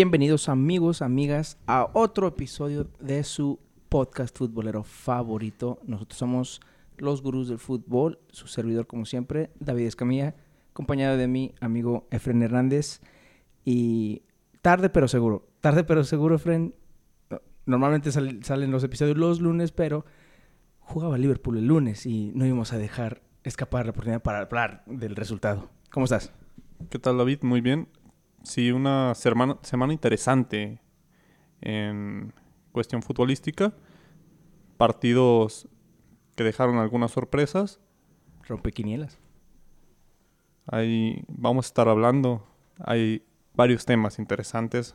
Bienvenidos amigos, amigas, a otro episodio de su podcast futbolero favorito. Nosotros somos los gurús del fútbol, su servidor como siempre, David Escamilla, acompañado de mi amigo Efren Hernández. Y tarde pero seguro, tarde pero seguro, Efren. Normalmente sal- salen los episodios los lunes, pero jugaba Liverpool el lunes y no íbamos a dejar escapar la oportunidad para hablar del resultado. ¿Cómo estás? ¿Qué tal, David? Muy bien. Sí, una semana, semana interesante en cuestión futbolística. Partidos que dejaron algunas sorpresas. Rompequinielas. Ahí vamos a estar hablando. Hay varios temas interesantes.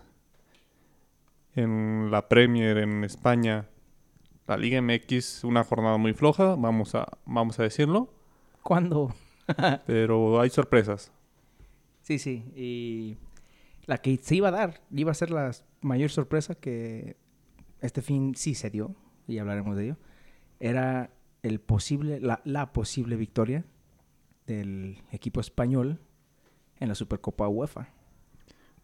En la Premier, en España, la Liga MX, una jornada muy floja, vamos a, vamos a decirlo. ¿Cuándo? Pero hay sorpresas. Sí, sí. Y la que se iba a dar, iba a ser la mayor sorpresa que este fin sí se dio, y hablaremos de ello, era el posible, la, la posible victoria del equipo español en la Supercopa UEFA.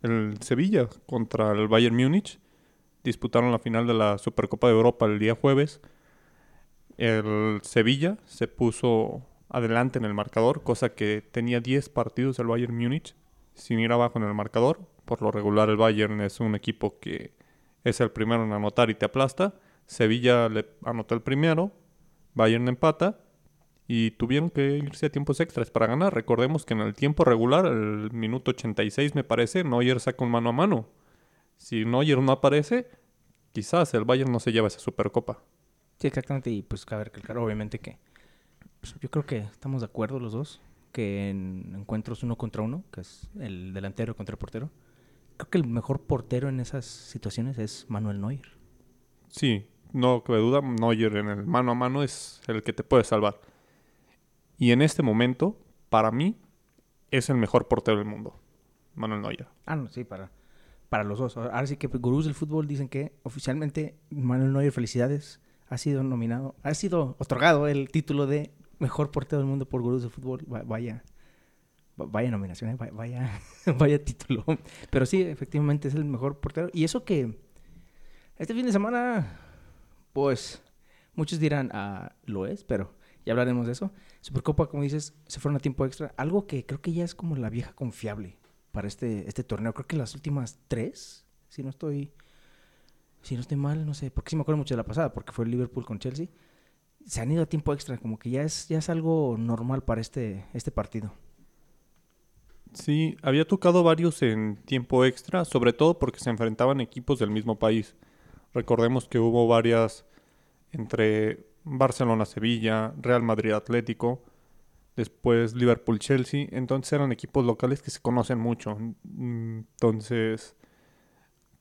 El Sevilla contra el Bayern Múnich disputaron la final de la Supercopa de Europa el día jueves. El Sevilla se puso adelante en el marcador, cosa que tenía 10 partidos el Bayern Múnich sin ir abajo en el marcador. Por lo regular el Bayern es un equipo que es el primero en anotar y te aplasta. Sevilla le anotó el primero, Bayern empata y tuvieron que irse a tiempos extras para ganar. Recordemos que en el tiempo regular, el minuto 86 me parece, Neuer saca un mano a mano. Si Neuer no aparece, quizás el Bayern no se lleva esa Supercopa. Sí, exactamente. Y pues cabe recalcar, obviamente, que pues, yo creo que estamos de acuerdo los dos, que en encuentros uno contra uno, que es el delantero contra el portero, creo que el mejor portero en esas situaciones es Manuel Neuer. Sí, no cabe duda, Neuer en el mano a mano es el que te puede salvar. Y en este momento, para mí, es el mejor portero del mundo, Manuel Neuer. Ah, no, sí, para, para los dos. Ahora sí que gurús del fútbol dicen que oficialmente Manuel Neuer, felicidades, ha sido nominado, ha sido otorgado el título de mejor portero del mundo por gurús del fútbol. Va- Vaya, va- vaya nominación, va- vaya, vaya título. Pero sí, efectivamente es el mejor portero. Y eso que este fin de semana, pues muchos dirán, ah, lo es, pero ya hablaremos de eso. Supercopa, como dices, se fueron a tiempo extra. Algo que creo que ya es como la vieja confiable para este, este torneo. Creo que las últimas tres, si no estoy, si no estoy mal, no sé, porque sí me acuerdo mucho de la pasada, porque fue Liverpool con Chelsea. Se han ido a tiempo extra, como que ya es, ya es algo normal para este, este partido. Sí, había tocado varios en tiempo extra, sobre todo porque se enfrentaban equipos del mismo país. Recordemos que hubo varias entre Barcelona-Sevilla, Real Madrid-Atlético, después Liverpool-Chelsea, entonces eran equipos locales que se conocen mucho. Entonces,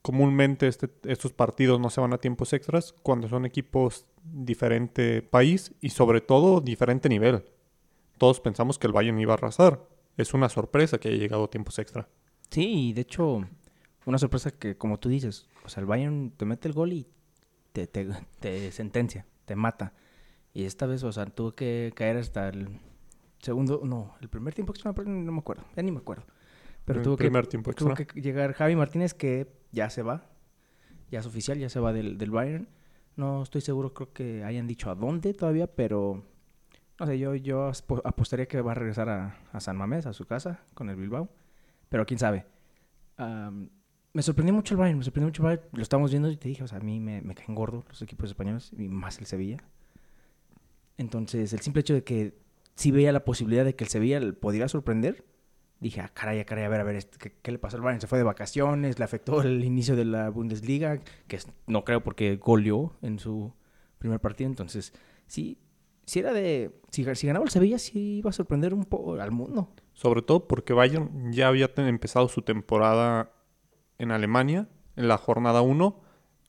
comúnmente este- estos partidos no se van a tiempos extras cuando son equipos diferente país y sobre todo diferente nivel. Todos pensamos que el Bayern iba a arrasar. Es una sorpresa que haya llegado a tiempos extra. Sí, de hecho, una sorpresa que, como tú dices, o sea, el Bayern te mete el gol y te, te, te sentencia, te mata. Y esta vez, o sea, tuvo que caer hasta el segundo, no, el primer tiempo extra, no me acuerdo, ya ni me acuerdo. Pero tuvo que, tiempo tuvo que llegar Javi Martínez, que ya se va, ya es oficial, ya se va del, del Bayern. No estoy seguro, creo que hayan dicho a dónde todavía, pero no sé, yo, yo apostaría que va a regresar a, a San Mamés, a su casa, con el Bilbao. Pero quién sabe. Me sorprendió mucho el Bayern, me sorprendió mucho el Bayern. Lo estamos viendo y te dije, o sea, a mí me, me caen gordos los equipos españoles y más el Sevilla. Entonces, el simple hecho de que sí veía la posibilidad de que el Sevilla pudiera sorprender, dije, ah, caray, ah, caray, a ver, a ver, este, ¿qué, le pasó al Bayern? Se fue de vacaciones, le afectó el inicio de la Bundesliga, que no creo porque goleó en su primer partido. Entonces, sí, si era de. Si, si ganaba el Sevilla, sí iba a sorprender un poco al mundo. Sobre todo porque Bayern ya había empezado su temporada en Alemania. En la jornada 1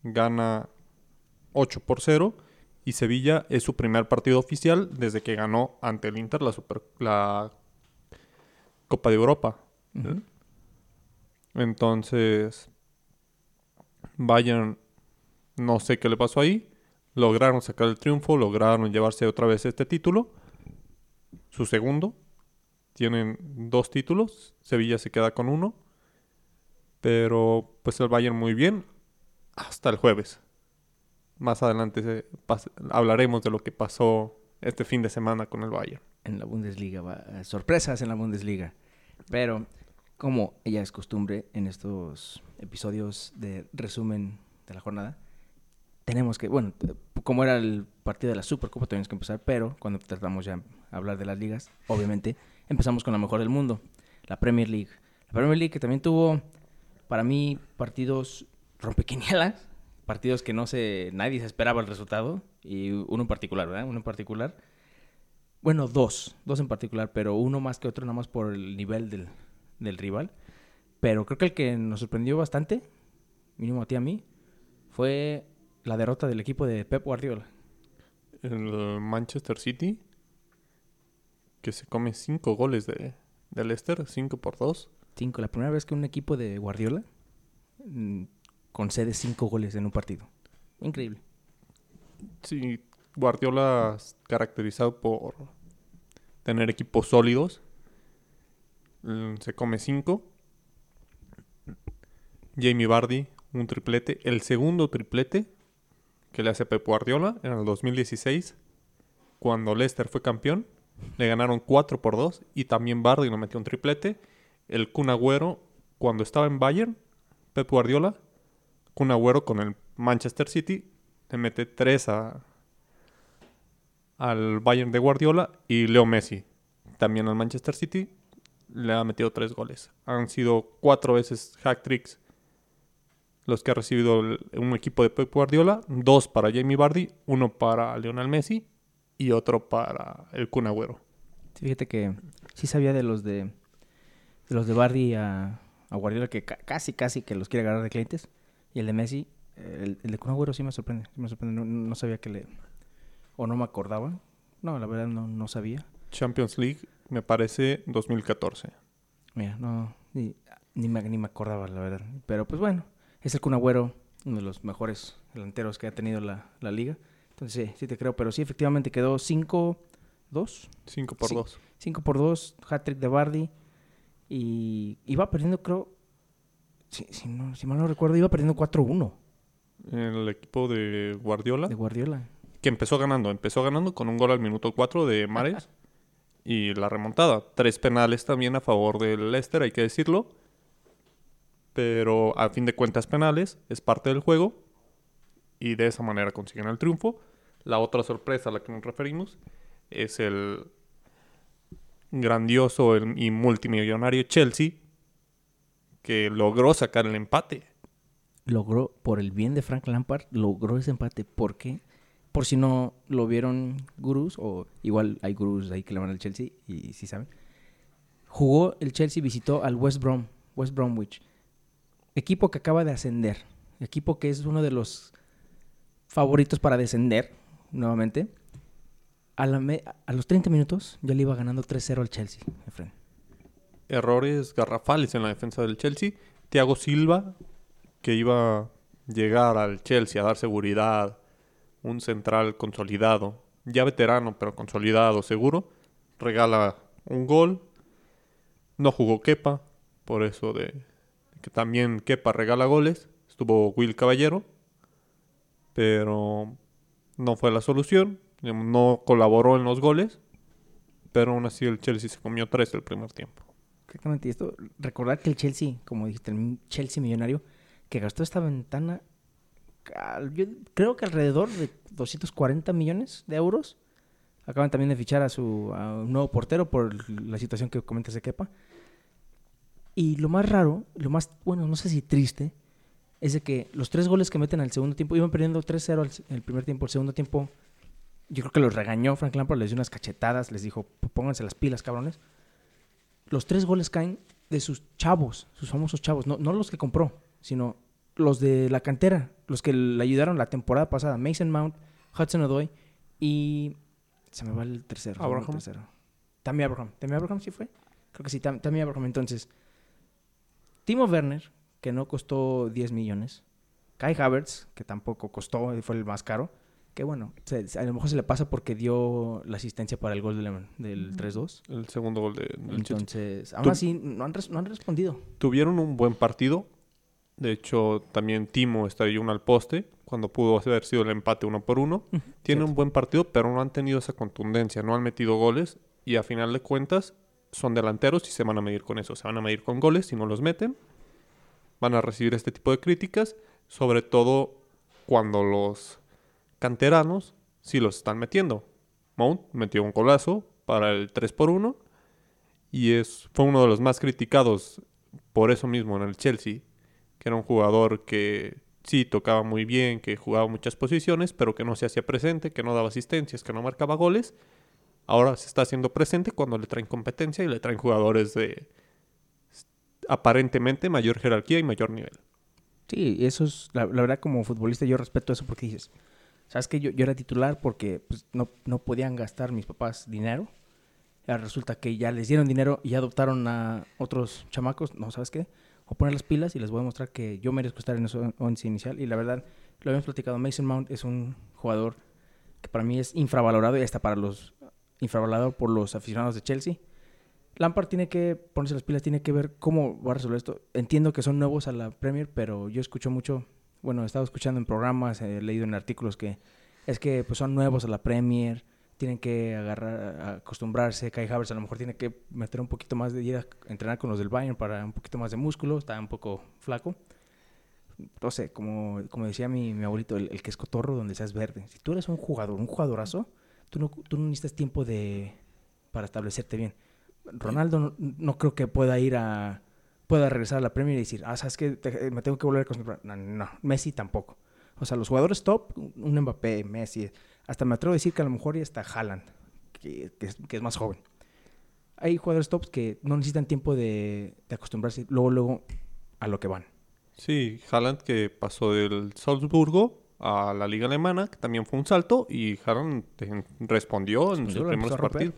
gana 8 por 0. Y Sevilla es su primer partido oficial desde que ganó ante el Inter la, Super- la Copa de Europa. Entonces, Bayern, no sé qué le pasó ahí. Lograron sacar el triunfo, lograron llevarse otra vez este título. Su segundo. Tienen dos títulos. Sevilla se queda con uno. Pero pues el Bayern muy bien hasta el jueves. Más adelante se hablaremos de lo que pasó este fin de semana con el Bayern. En la Bundesliga, va- eh, sorpresas en la Bundesliga. Pero, como ya es costumbre en estos episodios de resumen de la jornada, tenemos que, bueno, t- como era el partido de la Supercopa, tenemos que empezar, pero cuando tratamos ya hablar de las ligas, obviamente, empezamos con la mejor del mundo, la Premier League. La Premier League que también tuvo, para mí, partidos rompequinielas, partidos que no se, nadie se esperaba el resultado, y uno en particular, ¿verdad? Uno en particular. Bueno, dos, dos en particular, pero uno más que otro, nada más por el nivel del, del rival. Pero creo que el que nos sorprendió bastante, mínimo a ti y a mí, fue la derrota del equipo de Pep Guardiola. El Manchester City, que se come cinco goles de, de Leicester, 5 por 2. Cinco, la primera vez que un equipo de Guardiola mm, concede cinco goles en un partido. Increíble. Sí, Guardiola caracterizado por tener equipos sólidos. Mm, Se come 5. Jamie Vardy, un triplete. El segundo triplete que le hace Pep Guardiola en el 2016, cuando Leicester fue campeón. Le ganaron 4 por 2 y también Vardy no metió un triplete. El Kun Agüero, cuando estaba en Bayern, Pep Guardiola, Kun Agüero con el Manchester City, le mete 3 a, al Bayern de Guardiola y Leo Messi, también al Manchester City, le ha metido 3 goles. Han sido 4 veces hack tricks los que ha recibido un equipo de Pep Guardiola, dos para Jamie Vardy, uno para Lionel Messi y otro para el Kun Agüero. Sí, Fíjate que sí sabía de los de, los de Bardi a, Guardiola que ca- casi, casi que los quiere agarrar de clientes. Y el de Messi, el, el de Kun Agüero sí me sorprende. sí me sorprende. No, no sabía que le... O no me acordaba. No, la verdad no, no sabía. Champions League, me parece 2014. Mira, no, ni, ni, me, ni me acordaba, la verdad. Pero pues bueno, es el Kun Agüero, uno de los mejores delanteros que ha tenido la, la liga. Entonces sí, sí te creo. Pero sí, efectivamente quedó 5-2. 5 por Sí. 2. 5 por 2, hat-trick de Bardi. Y iba perdiendo, creo. Si, si no, si mal no recuerdo, iba perdiendo 4-1 El equipo de Guardiola, de Guardiola. Que empezó ganando, empezó ganando con un gol al minuto 4 de Mares y la remontada. Tres penales también a favor del Leicester, hay que decirlo. Pero a fin de cuentas penales, es parte del juego y de esa manera consiguen el triunfo. La otra sorpresa a la que nos referimos es el grandioso y multimillonario Chelsea que logró sacar el empate. Logró, por el bien de Frank Lampard, logró ese empate. ¿Por qué? Por si no lo vieron gurús, o igual hay gurús ahí que le van al Chelsea y sí saben. Jugó el Chelsea, visitó al West Brom, West Bromwich. Equipo que acaba de ascender. Equipo que es uno de los favoritos para descender nuevamente. A, los 30 minutos ya le iba ganando 3-0 al Chelsea, Efren. errores garrafales en la defensa del Chelsea. Thiago Silva, que iba a llegar al Chelsea a dar seguridad, un central consolidado, ya veterano, pero consolidado, seguro, regala un gol. No jugó Kepa, por eso de que también Kepa regala goles. Estuvo Will Caballero, pero no fue la solución. No colaboró en los goles, pero aún así el Chelsea se comió tres el primer tiempo. Exactamente. Y esto, recordar que el Chelsea, como dijiste, el Chelsea millonario, que gastó esta ventana, creo que alrededor de 240 millones de euros. Acaban también de fichar a su nuevo portero por la situación que comentas de Kepa. Y lo más raro, lo más, bueno, no sé si triste, es de que los tres goles que meten al segundo tiempo, iban perdiendo 3-0 al- el primer tiempo, el segundo tiempo, yo creo que los regañó Frank Lampard, les dio unas cachetadas, les dijo, pónganse las pilas, cabrones los tres goles caen de sus chavos, sus famosos chavos, no, no los que compró, sino los de la cantera, los que le ayudaron la temporada pasada, Mason Mount, Hudson Odoi y se me va el tercero. va el Abraham. tercero. Tammy Abraham. ¿Tammy Abraham sí fue? Creo que sí, Tam- Tammy Abraham. Entonces, Timo Werner, que no costó 10 millones. Kai Havertz, que tampoco costó, fue el más caro. Que bueno, se- a lo mejor se le pasa porque dio la asistencia para el gol del, del 3-2. El segundo gol de, del. Entonces, aún así, no han, no han respondido. Tuvieron un buen partido. De hecho, también Timo estrelló uno al poste cuando pudo haber sido el empate uno por uno. Tiene un buen partido, pero no han tenido esa contundencia, no han metido goles y a final de cuentas son delanteros y se van a medir con eso. Se van a medir con goles si no los meten. Van a recibir este tipo de críticas, sobre todo cuando los canteranos sí los están metiendo. Mount metió un golazo para el 3 por 1 y es, fue uno de los más criticados por eso mismo en el Chelsea, era un jugador que sí tocaba muy bien, que jugaba muchas posiciones, pero que no se hacía presente, que no daba asistencias, que no marcaba goles. Ahora se está haciendo presente cuando le traen competencia y le traen jugadores de aparentemente mayor jerarquía y mayor nivel. Sí, eso es, la, verdad como futbolista yo respeto eso porque dices, ¿sabes que yo, yo era titular porque pues, no, no podían gastar mis papás dinero? Ya resulta que ya les dieron dinero y adoptaron a otros chamacos, no, ¿sabes qué? O poner las pilas y les voy a mostrar que yo merezco estar en ese once inicial. Y la verdad, lo habíamos platicado, Mason Mount es un jugador que para mí es infravalorado y hasta para los infravalorado por los aficionados de Chelsea. Lampard tiene que ponerse las pilas, tiene que ver cómo va a resolver esto. Entiendo que son nuevos a la Premier, pero yo escucho mucho, bueno, he estado escuchando en programas, he leído en artículos que es que pues, son nuevos a la Premier, tienen que agarrar, acostumbrarse. Kai Havertz a lo mejor tiene que meter un poquito más de ir a entrenar con los del Bayern para un poquito más de músculo, está un poco flaco. No sé, como, como decía mi, mi abuelito, el, que es cotorro donde seas verde. Si tú eres un jugador, un jugadorazo, tú no, tú no necesitas tiempo de para establecerte bien. Ronaldo no, creo que pueda ir a pueda regresar a la Premier y decir, ah, sabes que me tengo que volver a concentrar. No, no, Messi tampoco. O sea, los jugadores top, un Mbappé, Messi, hasta me atrevo a decir que a lo mejor ya está Haaland, que, es, más joven. Hay jugadores tops que no necesitan tiempo de, acostumbrarse luego, luego a lo que van. Sí, Haaland que pasó del Salzburgo a la liga alemana, que también fue un salto, y Haaland respondió en sus primeros partidos.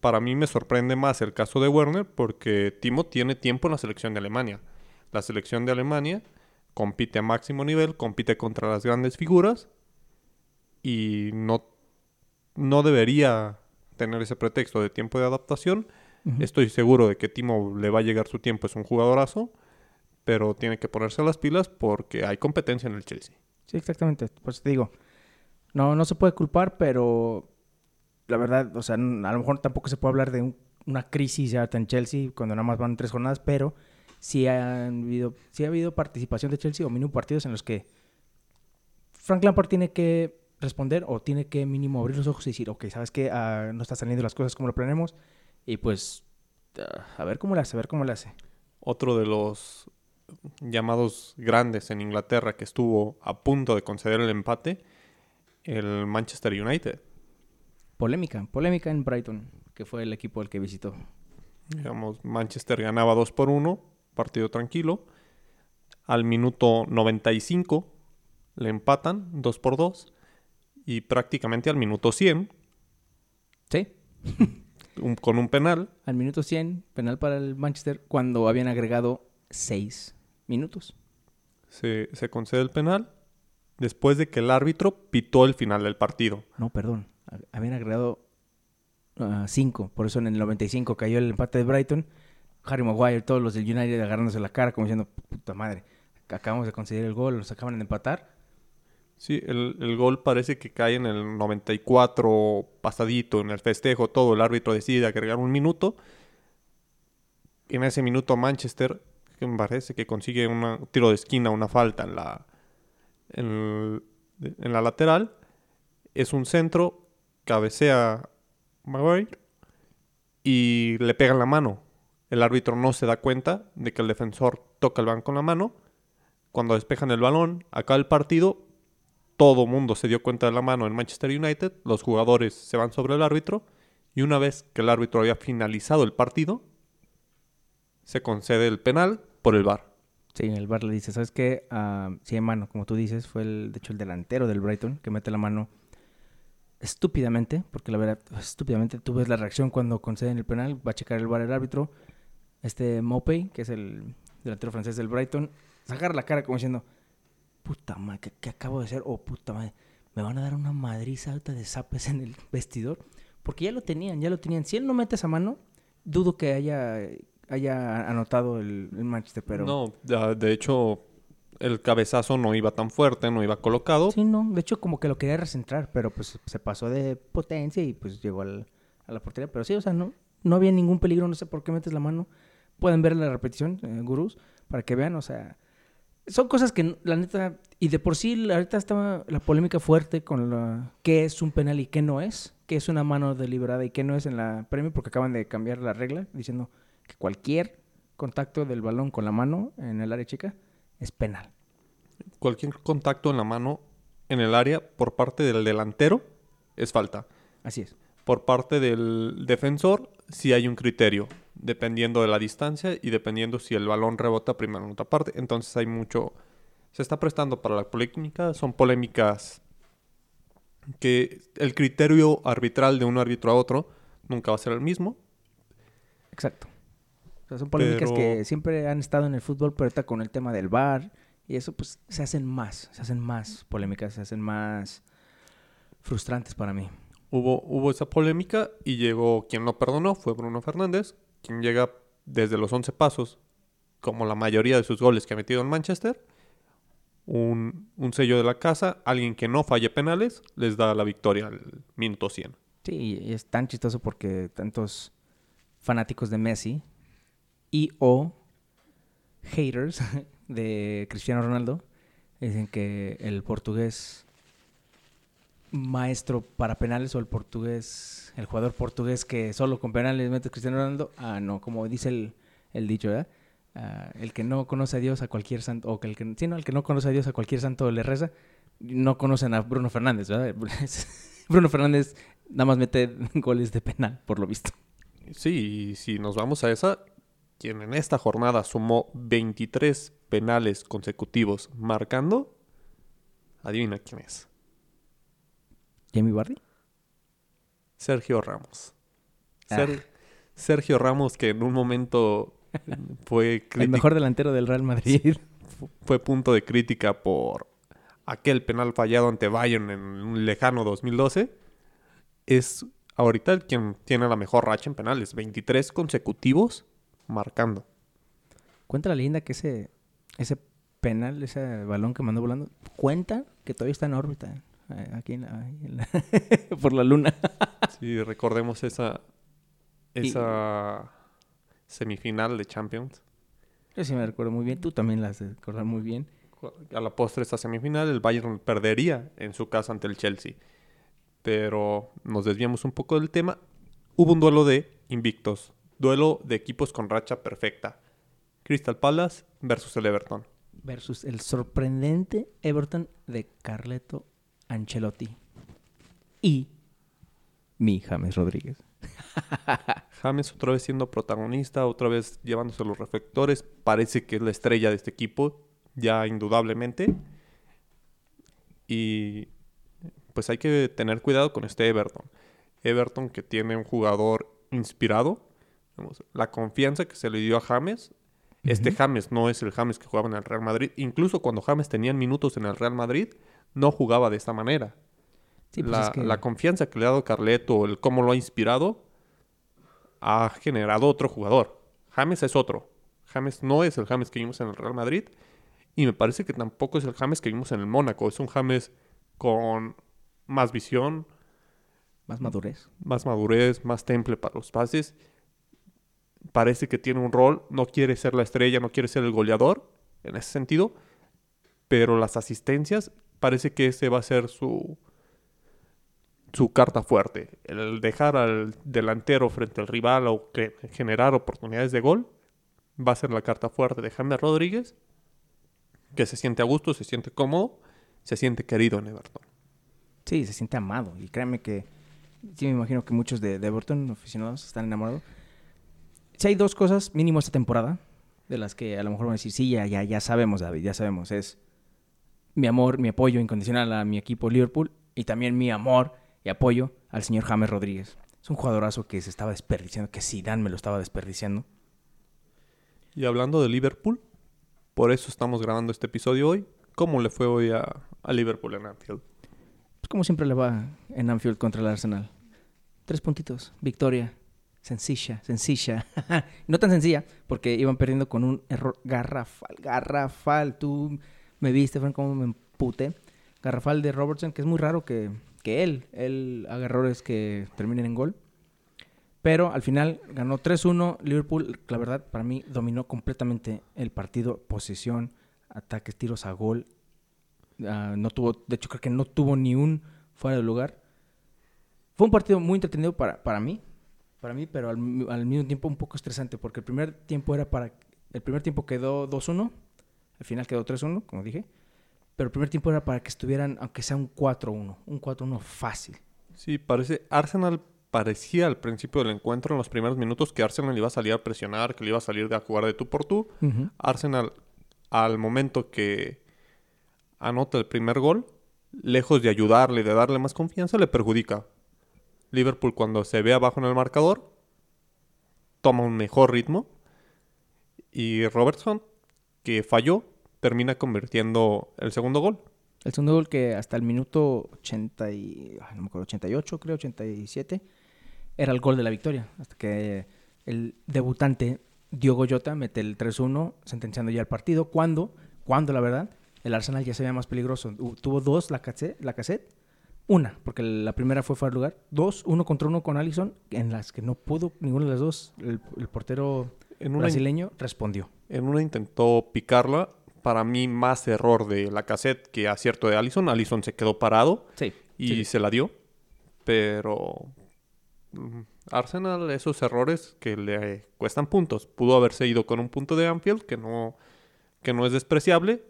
Para mí me sorprende más el caso de Werner porque Timo tiene tiempo en la selección de Alemania. La selección de Alemania compite a máximo nivel, compite contra las grandes figuras y no, no debería tener ese pretexto de tiempo de adaptación. Estoy seguro de que Timo le va a llegar su tiempo, es un jugadorazo, pero tiene que ponerse las pilas porque hay competencia en el Chelsea. Sí, exactamente. Pues te digo, no, no se puede culpar, pero la verdad, o sea, a lo mejor tampoco se puede hablar de una crisis ya en Chelsea cuando nada más van tres jornadas, pero sí, han habido, sí ha habido participación de Chelsea o mínimo partidos en los que Frank Lampard tiene que responder o tiene que mínimo abrir los ojos y decir, ok, ¿sabes qué? Ah, no están saliendo las cosas como lo planeamos y pues ah, a ver cómo lo hace, a ver cómo lo hace. Otro de los llamados grandes en Inglaterra que estuvo a punto de conceder el empate, el Manchester United. Polémica, polémica en Brighton, que fue el equipo al que visitó. Digamos, Manchester ganaba 2 por 1, partido tranquilo. Al minuto 95 le empatan 2 por 2 y prácticamente al minuto 100. Sí. con un penal. Al minuto 100, penal para el Manchester, cuando habían agregado 6 minutos. Se, se, concede el penal después de que el árbitro pitó el final del partido. No, perdón. Habían agregado 5. Ah, por eso en el 95 cayó el empate de Brighton. Harry Maguire, todos los del United agarrándose la cara como diciendo, puta madre, acabamos de conseguir el gol, los acaban de empatar. Sí, el, gol parece que cae en el 94 pasadito, en el festejo, todo. El árbitro decide agregar un minuto. En ese minuto Manchester, que me parece que consigue un tiro de esquina, una falta en la, en, la lateral. Es un centro, cabecea Maguire y le pega en la mano. El árbitro no se da cuenta de que el defensor toca el banco con la mano. Cuando despejan el balón, acaba el partido todo mundo se dio cuenta de la mano en Manchester United, los jugadores se van sobre el árbitro y una vez que el árbitro había finalizado el partido, se concede el penal por el VAR. Sí, el VAR le dice, ¿sabes qué? Uh, sí, mano, como tú dices, fue el, de hecho el delantero del Brighton que mete la mano estúpidamente, porque la verdad, estúpidamente, tú ves la reacción cuando conceden el penal, va a checar el VAR el árbitro, este Mopey, que es el delantero francés del Brighton, sacar la cara como diciendo, puta madre, ¿qué, acabo de hacer? Oh, puta madre, me van a dar una madriza alta de zapes en el vestidor. Porque ya lo tenían, ya lo tenían. Si él no mete esa mano, dudo que haya, haya anotado el, Manchester, pero... No, de hecho, el cabezazo no iba tan fuerte, no iba colocado. Sí, no. De hecho, como que lo quería recentrar, pero pues se pasó de potencia y pues llegó al, a la portería. Pero sí, o sea, no, no había ningún peligro. No sé por qué metes la mano. Pueden ver la repetición, eh, gurús, para que vean, o sea... Son cosas que, la neta... Y de por sí, ahorita estaba la polémica fuerte con la, qué es un penal y qué no es. Qué es una mano deliberada y qué no es en la premio, porque acaban de cambiar la regla diciendo que cualquier contacto del balón con la mano en el área chica es penal. Cualquier contacto en la mano en el área por parte del delantero es falta. Así es. Por parte del defensor sí hay un criterio, dependiendo de la distancia y dependiendo si el balón rebota primero en otra parte. Entonces hay mucho... Se está prestando para la polémica. Son polémicas que el criterio arbitral de un árbitro a otro nunca va a ser el mismo. Exacto. O sea, son polémicas que siempre han estado en el fútbol, pero ahorita con el tema del VAR y eso, pues se hacen más, se hacen más polémicas, se hacen más frustrantes para mí. Hubo, hubo esa polémica y llegó quien lo perdonó, fue Bruno Fernández, quien llega desde los 11 pasos, como la mayoría de sus goles que ha metido en Manchester. Un, sello de la casa, alguien que no falle penales, les da la victoria al minuto 100. Sí, y es tan chistoso porque tantos fanáticos de Messi y o haters de Cristiano Ronaldo dicen que el portugués maestro para penales o el portugués, el jugador portugués que solo con penales mete Cristiano Ronaldo, ah, no, como dice el, dicho, ¿verdad? Ah, el que no conoce a Dios a cualquier santo, o que el que, no, conoce a Dios a cualquier santo le reza, no conocen a Bruno Fernández. Bruno Fernández nada más mete goles de penal, por lo visto. Sí, y si nos vamos a esa, quien en esta jornada sumó 23 penales consecutivos marcando, adivina quién es. ¿Jamie Bardi? Sergio Ramos. Ah. Ser- Sergio Ramos que en un momento fue, El mejor delantero del Real Madrid. fue punto de crítica por aquel penal fallado ante Bayern en un lejano 2012. Es ahorita el quien tiene la mejor racha en penales. 23 consecutivos marcando. Cuenta la leyenda que ese, ese penal, ese balón que mandó volando, cuenta que todavía está en órbita. Eh, Aquí en la- ahí en la- por la luna. Sí, recordemos esa, Y- esa semifinal de Champions. Yo sí me recuerdo muy bien. Tú también la has de recordar muy bien. A la postre esta semifinal, el Bayern perdería en su casa ante el Chelsea. Pero nos desviamos un poco del tema. Hubo un duelo de invictos. Duelo de equipos con racha perfecta. Crystal Palace versus el Everton. Versus el sorprendente Everton de Carleto Ancelotti. Y mi James Rodríguez. James otra vez siendo protagonista, otra vez llevándose los reflectores. Parece que es la estrella de este equipo, ya indudablemente. Y pues hay que tener cuidado con este Everton. Everton que tiene un jugador inspirado. La confianza que se le dio a James. Este. James no es el James que jugaba en el Real Madrid. Incluso cuando James tenía minutos en el Real Madrid, no jugaba de esta manera. Sí, pues la, es que- la confianza que le ha dado Carleto, el cómo lo ha inspirado, ha generado otro jugador. James es otro. James no es el James que vimos en el Real Madrid. Y me parece que tampoco es el James que vimos en el Mónaco. Es un James con más visión, más madurez. más madurez, más temple para los pases. Parece que tiene un rol. No quiere ser la estrella, no quiere ser el goleador en ese sentido. Pero las asistencias, parece que ese va a ser su, su carta fuerte. El dejar al delantero frente al rival o que generar oportunidades de gol va a ser la carta fuerte de James Rodríguez, que se siente a gusto, se siente cómodo, se siente querido en Everton. Sí, se siente amado. Y créanme que sí me imagino que muchos de, de Everton, aficionados, están enamorados. Si hay dos cosas, mínimo esta temporada, de las que a lo mejor van a decir, sí, ya, ya, ya sabemos, David, ya sabemos. Es mi amor, mi apoyo incondicional a mi equipo Liverpool y también mi amor y apoyo al señor James Rodríguez. Es un jugadorazo que se estaba desperdiciando, que Zidane me lo estaba desperdiciando. Y hablando de Liverpool, por eso estamos grabando este episodio hoy. ¿Cómo le fue hoy a, a Liverpool en Anfield? Pues como siempre le va en Anfield contra el Arsenal. Tres puntitos, victoria. Sencilla, sencilla. no tan sencilla, porque iban perdiendo con un error garrafal, garrafal. Tú Me viste, Frank, cómo me emputé. Garrafal de Robertson, que es muy raro que, que él, él haga errores que terminen en gol. Pero al final ganó 3-1. Liverpool, la verdad, para mí dominó completamente el partido. Posición, ataques, tiros a gol. Ah, no tuvo, de hecho, creo que no tuvo ni un fuera de lugar. Fue un partido muy entretenido para, para mí, para mí, pero al, al mismo tiempo un poco estresante, porque el primer tiempo era para, el primer tiempo quedó 2-1, al final quedó 3-1, como dije, pero el primer tiempo era para que estuvieran, aunque sea un 4-1, un 4-1 fácil. Sí, parece, Arsenal parecía al principio del encuentro, en los primeros minutos, que Arsenal iba a salir a presionar, que le iba a salir a jugar de tú por tú. Arsenal, al momento que anota el primer gol, lejos de ayudarle, de darle más confianza, le perjudica. Liverpool cuando se ve abajo en el marcador, toma un mejor ritmo. Y Robertson, que falló, termina convirtiendo el segundo gol. El segundo gol que hasta el minuto 80 y, no me acuerdo, 88, creo, 87, era el gol de la victoria. Hasta que el debutante Diogo Jota mete el 3-1, sentenciando ya el partido. Cuando, cuando la verdad, el Arsenal ya se veía más peligroso. Tuvo dos la cassette, la cassette una, porque la primera fue fuera de lugar. Dos, uno contra uno con Allison, en las que no pudo ninguno de las dos. El, portero brasileño respondió. En una intentó picarla. Para mí, más error de la cassette que acierto de Allison. Allison se quedó parado sí, y se la dio. Pero mm, Arsenal, esos errores que le cuestan puntos. Pudo haberse ido con un punto de Anfield que no, que no es despreciable.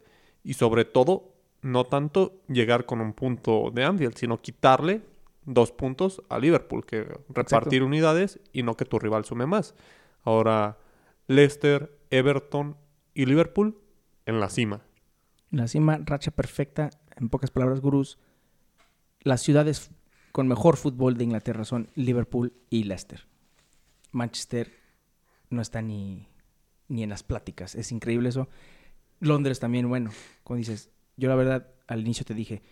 Y sobre todo, no tanto llegar con un punto de Anfield, sino quitarle dos puntos a Liverpool, que repartir unidades y no que tu rival sume más. Ahora, Leicester, Everton y Liverpool en la cima. La cima, racha perfecta, en pocas palabras, gurús. Las ciudades con mejor fútbol de Inglaterra son Liverpool y Leicester. Manchester no está ni, ni en las pláticas. Es increíble eso. Londres también, bueno, como dices, yo la verdad al inicio te dije,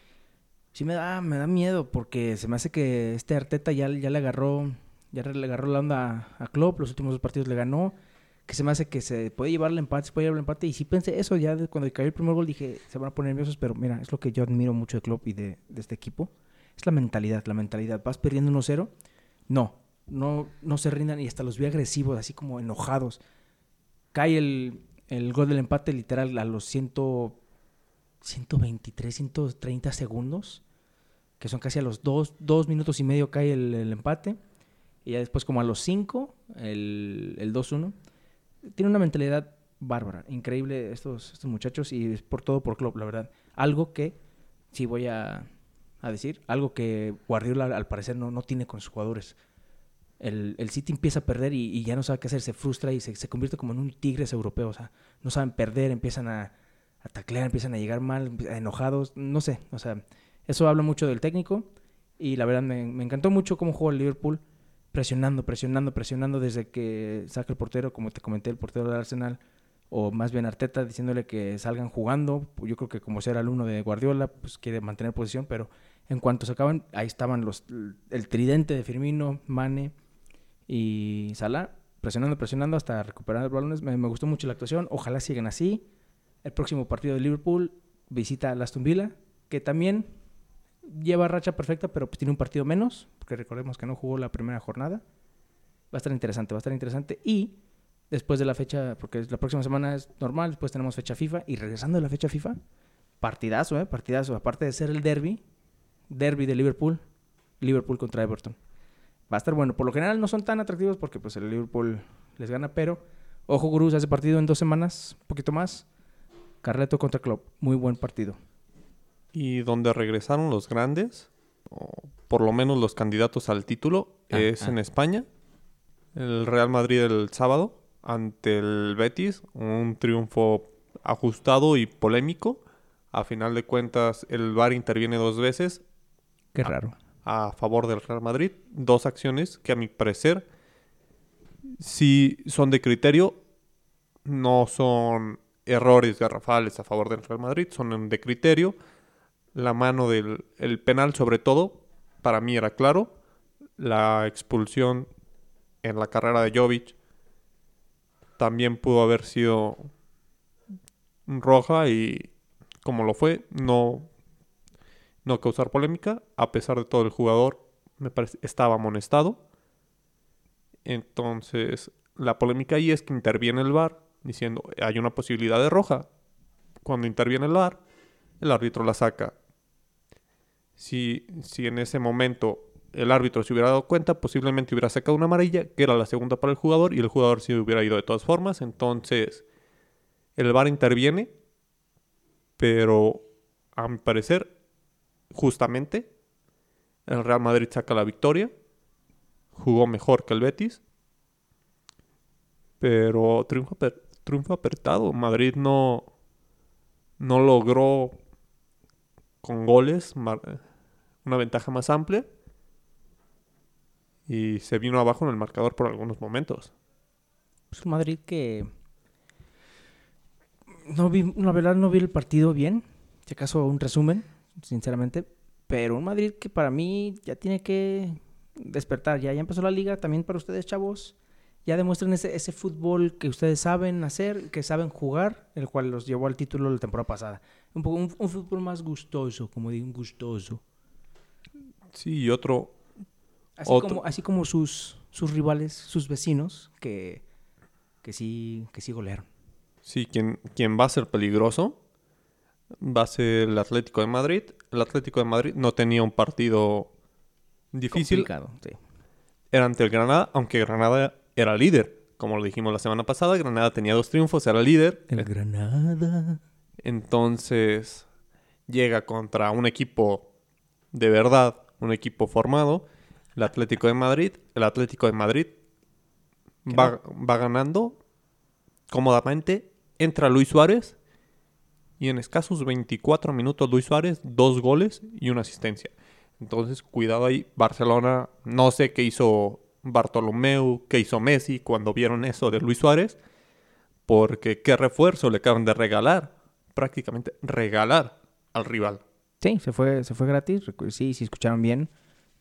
sí me da, me da miedo porque se me hace que este Arteta ya, ya le agarró, ya le agarró la onda a, Klopp, los últimos dos partidos le ganó, que se me hace que se puede llevar el empate, se puede llevar el empate, y sí pensé eso, ya cuando cayó el primer gol dije, se van a poner nerviosos, pero mira, es lo que yo admiro mucho de Klopp y de, este equipo, es la mentalidad, la mentalidad, vas perdiendo 1-0, no, no, no se rindan y hasta los vi agresivos, así como enojados. Cae el, el gol del empate literal a los ciento 123, 130 segundos, que son casi a los dos, dos minutos y medio cae el, empate. Y ya después como a los 5, el, el 2-1. Tiene una mentalidad bárbara, increíble estos, estos muchachos y es por todo por club, la verdad. Algo que, sí voy a, a decir, algo que Guardiola al parecer no, no tiene con sus jugadores. El, el, City empieza a perder y, y, ya no sabe qué hacer, se frustra y se, se convierte como en un tigres europeo. O sea, no saben perder, empiezan a, a taclear, empiezan a llegar mal, enojados, no sé, o sea, eso habla mucho del técnico y la verdad me, encantó mucho cómo jugó el Liverpool, presionando, presionando, presionando desde que saca el portero, como te comenté, el portero del Arsenal, o más bien Arteta diciéndole que salgan jugando, yo creo que como ser alumno de Guardiola, pues quiere mantener posición, pero en cuanto se acaban, ahí estaban los, el tridente de Firmino, Mane y Salah, presionando, presionando hasta recuperar los balones, me, gustó mucho la actuación, ojalá sigan así, el próximo partido de Liverpool visita a Aston Villa, que también lleva racha perfecta, pero pues tiene un partido menos, porque recordemos que no jugó la primera jornada. Va a estar interesante, va a estar interesante. Y después de la fecha, porque la próxima semana es normal, después tenemos fecha FIFA. Y regresando de la fecha FIFA, partidazo, ¿eh? Partidazo. Aparte de ser el derby, derby de Liverpool, Liverpool contra Everton. Va a estar bueno. Por lo general no son tan atractivos porque pues el Liverpool les gana, pero ojo gurús, hace partido en dos semanas, un poquito más. Carleto contra Klopp, muy buen partido. Y donde regresaron los grandes, o por lo menos los candidatos al título, ah, es ah. en España. El Real Madrid el sábado ante el Betis, un triunfo ajustado y polémico. A final de cuentas, el VAR interviene dos veces. Qué raro. A, favor del Real Madrid. Dos acciones que a mi parecer si son de criterio, no son errores garrafales a favor del Real Madrid, son de criterio. La mano del el penal, sobre todo, para mí era claro. La expulsión en la carrera de Jovic también pudo haber sido roja y como lo fue, no, no causar polémica. A pesar de todo, el jugador me parece, estaba amonestado. Entonces, la polémica ahí es que interviene el VAR diciendo hay una posibilidad de roja. Cuando interviene el VAR, el árbitro la saca. Si, si en ese momento el árbitro se hubiera dado cuenta, posiblemente hubiera sacado una amarilla, que era la segunda para el jugador, y el jugador se hubiera ido de todas formas. Entonces, el VAR interviene, pero a mi parecer, justamente, el Real Madrid saca la victoria. Jugó mejor que el Betis. Pero triunfo, triunfo apretado. Madrid no, no logró con goles una ventaja más amplia. Y se vino abajo en el marcador por algunos momentos. Pues Madrid que... No vi, la verdad no vi el partido bien. Si acaso un resumen, sinceramente. Pero un Madrid que para mí ya tiene que despertar. Ya, ya empezó la liga. También para ustedes, chavos. Ya demuestren ese, ese fútbol que ustedes saben hacer, que saben jugar, el cual los llevó al título la temporada pasada. Un, poco, un, un fútbol más gustoso, como digo, gustoso. Sí, y otro, Así como, así como sus, sus rivales, sus vecinos, que, que sí, que sí golearon. Sí, quien, quien va a ser peligroso va a ser el Atlético de Madrid. El Atlético de Madrid no tenía un partido difícil. sí. Era ante el Granada, aunque Granada era líder. Como lo dijimos la semana pasada, Granada tenía dos triunfos, era líder. El Granada. Entonces llega contra un equipo de verdad, un equipo formado el Atlético de Madrid. El Atlético de Madrid va, va, ganando cómodamente. Entra Luis Suárez y en escasos 24 minutos Luis Suárez, dos goles y una asistencia. Entonces, cuidado ahí. Barcelona, no sé qué hizo Bartolomeu, qué hizo Messi cuando vieron eso de Luis Suárez. Porque qué refuerzo le acaban de regalar. Prácticamente regalar al rival. Sí, se fue, se fue gratis. Sí, si escucharon bien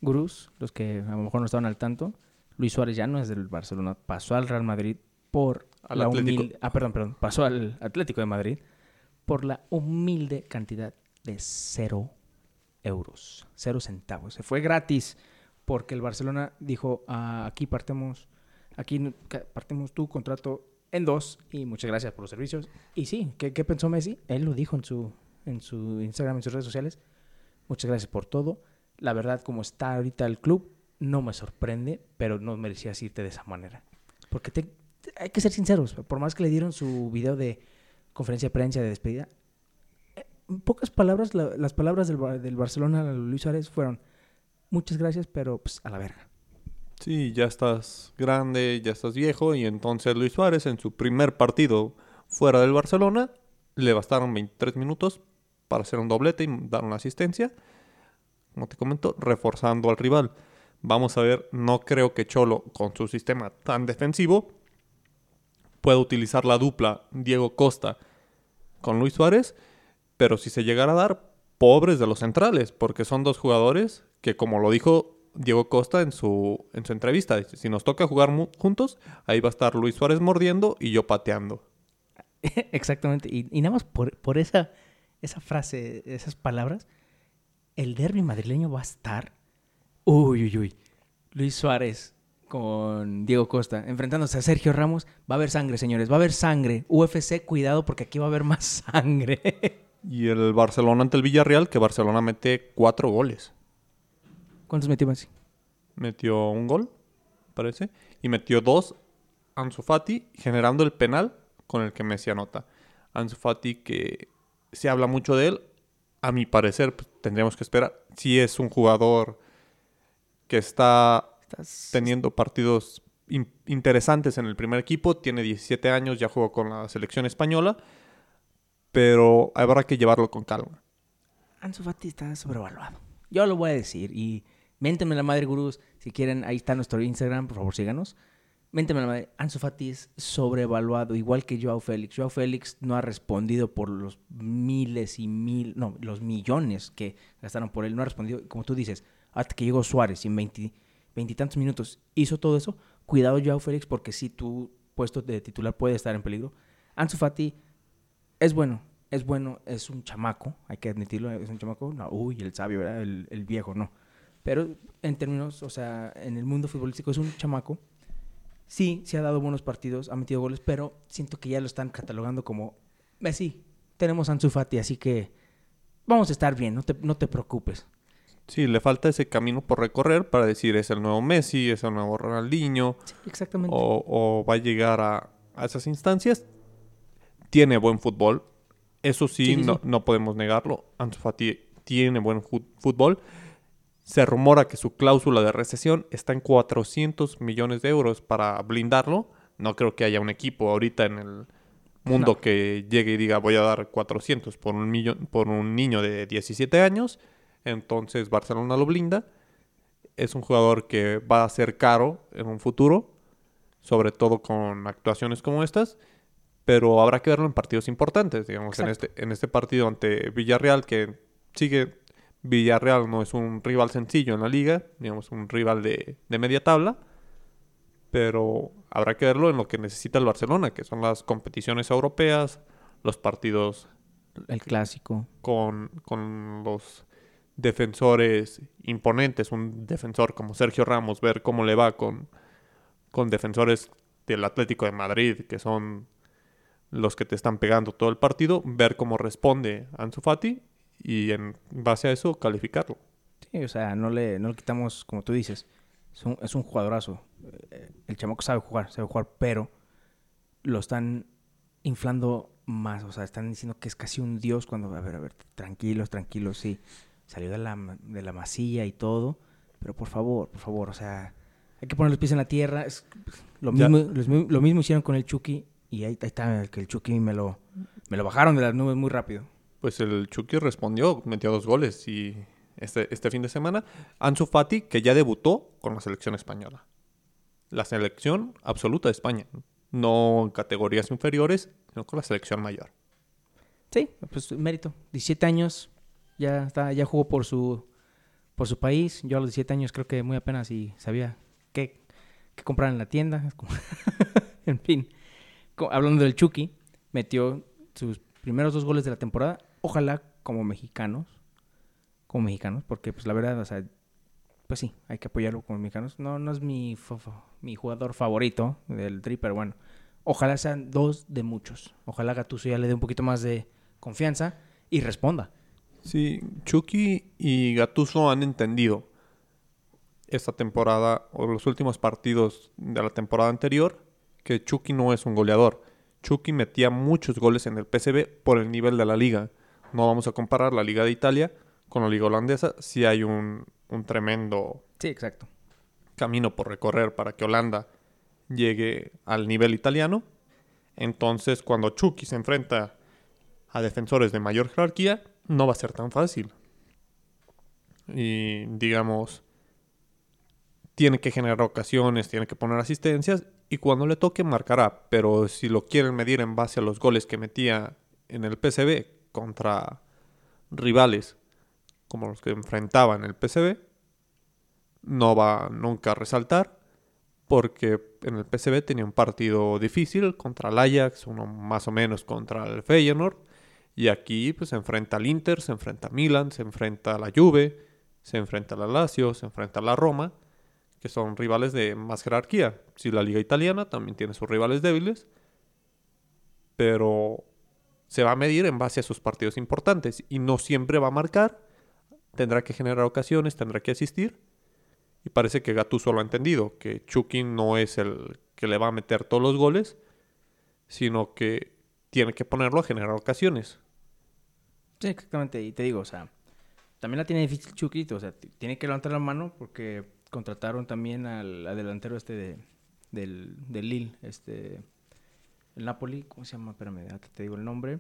gurús, los que a lo mejor no estaban al tanto, Luis Suárez ya no es del Barcelona, pasó al Real Madrid por la humilde... Ah, perdón, perdón, pasó al Atlético de Madrid por la humilde cantidad de cero euros, cero centavos. Se fue gratis porque el Barcelona dijo, ah, aquí partemos, aquí partimos tu contrato en dos y muchas gracias por los servicios. Y sí, ¿qué, qué pensó Messi? Él lo dijo en su, en su Instagram, en sus redes sociales. Muchas gracias por todo la verdad, como está ahorita el club, no me sorprende, pero no merecías irte de esa manera. Porque hay que ser sinceros, por más que le dieron su video de conferencia de prensa de despedida, en pocas palabras, las palabras del, del, Barcelona a Luis Suárez fueron muchas gracias, pero pues a la verga. Sí, ya estás grande, ya estás viejo, y entonces Luis Suárez en su primer partido fuera del Barcelona le bastaron 23 minutos para hacer un doblete y dar una asistencia como te comento, reforzando al rival. Vamos a ver, no creo que Cholo, con su sistema tan defensivo, pueda utilizar la dupla Diego Costa con Luis Suárez, pero si se llegara a dar, pobres de los centrales, porque son dos jugadores que, como lo dijo Diego Costa en su, en su entrevista, si nos toca jugar juntos, ahí va a estar Luis Suárez mordiendo y yo pateando. Exactamente, y, y nada más por, por esa, esa frase, esas palabras, el derby madrileño va a estar. Uy, uy, uy. Luis Suárez con Diego Costa enfrentándose a Sergio Ramos. Va a haber sangre, señores. Va a haber sangre. UFC, cuidado porque aquí va a haber más sangre. Y el Barcelona ante el Villarreal, que Barcelona mete cuatro goles. ¿Cuántos metió Messi? Metió un gol, parece. Y metió dos Ansu Fati, generando el penal con el que Messi anota. Ansu Fati, que se habla mucho de él, a mi parecer, pues, tendríamos que esperar. Si es un jugador que está teniendo partidos interesantes en el primer equipo, tiene 17 años, ya jugó con la selección española, pero habrá que llevarlo con calma. Ansu Fati está sobrevaluado. Yo lo voy a decir y méntenme la madre gurús, si quieren, ahí está nuestro Instagram, por favor síganos. Ménteme la madre, Ansu Fati es sobrevaluado, igual que Joao Félix. Joao Félix no ha respondido por los miles y mil, no, los millones que gastaron por él. No ha respondido, como tú dices, hasta que llegó Suárez en veintitantos minutos hizo todo eso. Cuidado, Joao Félix, porque si tu puesto de titular puede estar en peligro. Ansu Fati es bueno, es bueno, es un chamaco, hay que admitirlo, es un chamaco, no, uy, el sabio, ¿verdad? El, el viejo, no. Pero en términos, o sea, en el mundo futbolístico es un chamaco. Sí, se ha dado buenos partidos, ha metido goles, pero siento que ya lo están catalogando como Messi. Tenemos a Ansu Fati, así que vamos a estar bien, no te, no te preocupes. Sí, le falta ese camino por recorrer para decir es el nuevo Messi, es el nuevo Ronaldinho. Sí, exactamente. O, o va a llegar a, a, esas instancias. Tiene buen fútbol. Eso sí, Sí, sí, no, sí. no podemos negarlo. Ansu Fati tiene buen fútbol. Se rumora que su cláusula de recesión está en 400 millones de euros para blindarlo. No creo que haya un equipo ahorita en el mundo No. que llegue y diga voy a dar 400 por un, millón, por un niño de 17 años. Entonces Barcelona lo blinda. Es un jugador que va a ser caro en un futuro, sobre todo con actuaciones como estas. Pero habrá que verlo en partidos importantes, digamos, en este, en este partido ante Villarreal, que sigue Villarreal no es un rival sencillo en la liga, digamos, un rival de, de media tabla, pero habrá que verlo en lo que necesita el Barcelona, que son las competiciones europeas, los partidos El clásico. con, con los defensores imponentes, un defensor como Sergio Ramos, ver cómo le va con, con defensores del Atlético de Madrid, que son los que te están pegando todo el partido, ver cómo responde Ansu Fati y en base a eso calificarlo. Sí, o sea, no le, no le quitamos, como tú dices, es un, es un jugadorazo. Eh, El chamaco sabe jugar, sabe jugar, pero lo están inflando más. O sea, están diciendo que es casi un dios cuando, a ver, a ver, tranquilos, tranquilos, sí. Salió de la, de la masilla y todo, pero por favor, por favor, o sea, hay que poner los pies en la tierra. Es, lo, mismo, los lo mismo hicieron con el Chucky y ahí, ahí está, que el Chucky me lo, me lo bajaron de las nubes muy rápido. Pues el Chucky respondió, metió dos goles y este, este fin de semana. Ansu Fati, que ya debutó con la selección española. La selección absoluta de España. No en categorías inferiores, sino con la selección mayor. Sí, pues mérito. 17 años, ya está, ya jugó por su por su país. Yo a los 17 años creo que muy apenas y sabía qué, qué comprar en la tienda. En fin, hablando del Chucky, metió sus primeros dos goles de la temporada. Ojalá como mexicanos, como mexicanos, porque pues la verdad, o sea, pues sí, hay que apoyarlo como mexicanos. No, no es mi, mi jugador favorito del Tri, pero bueno, ojalá sean dos de muchos. Ojalá Gattuso ya le dé un poquito más de confianza y responda. Sí, Chucky y Gattuso han entendido esta temporada o los últimos partidos de la temporada anterior que Chucky no es un goleador. Chucky metía muchos goles en el PSV por el nivel de la liga. No vamos a comparar la liga de Italia con la liga holandesa. Si hay un, un tremendo Sí, exacto. camino por recorrer para que Holanda llegue al nivel italiano. Entonces, cuando Chucky se enfrenta a defensores de mayor jerarquía, no va a ser tan fácil. Y digamos, tiene que generar ocasiones, tiene que poner asistencias y cuando le toque marcará. Pero si lo quieren medir en base a los goles que metía en el PSV contra rivales como los que enfrentaba en el PSV, no va nunca a resaltar porque en el PSV tenía un partido difícil contra el Ajax, uno más o menos contra el Feyenoord y aquí pues se enfrenta al Inter, se enfrenta a Milan, se enfrenta a la Juve, se enfrenta a la Lazio, se enfrenta a la Roma, que son rivales de más jerarquía. Si la liga italiana también tiene sus rivales débiles, pero se va a medir en base a sus partidos importantes y no siempre va a marcar, tendrá que generar ocasiones, tendrá que asistir y parece que Gattuso lo ha entendido, que Chucky no es el que le va a meter todos los goles, sino que tiene que ponerlo a generar ocasiones. Sí, exactamente. Y te digo, o sea, también la tiene difícil Chuquito. O sea, tiene que levantar la mano porque contrataron también al, al delantero este de, del, del Lille, este, el Napoli. ¿Cómo se llama? Espérame, te digo el nombre.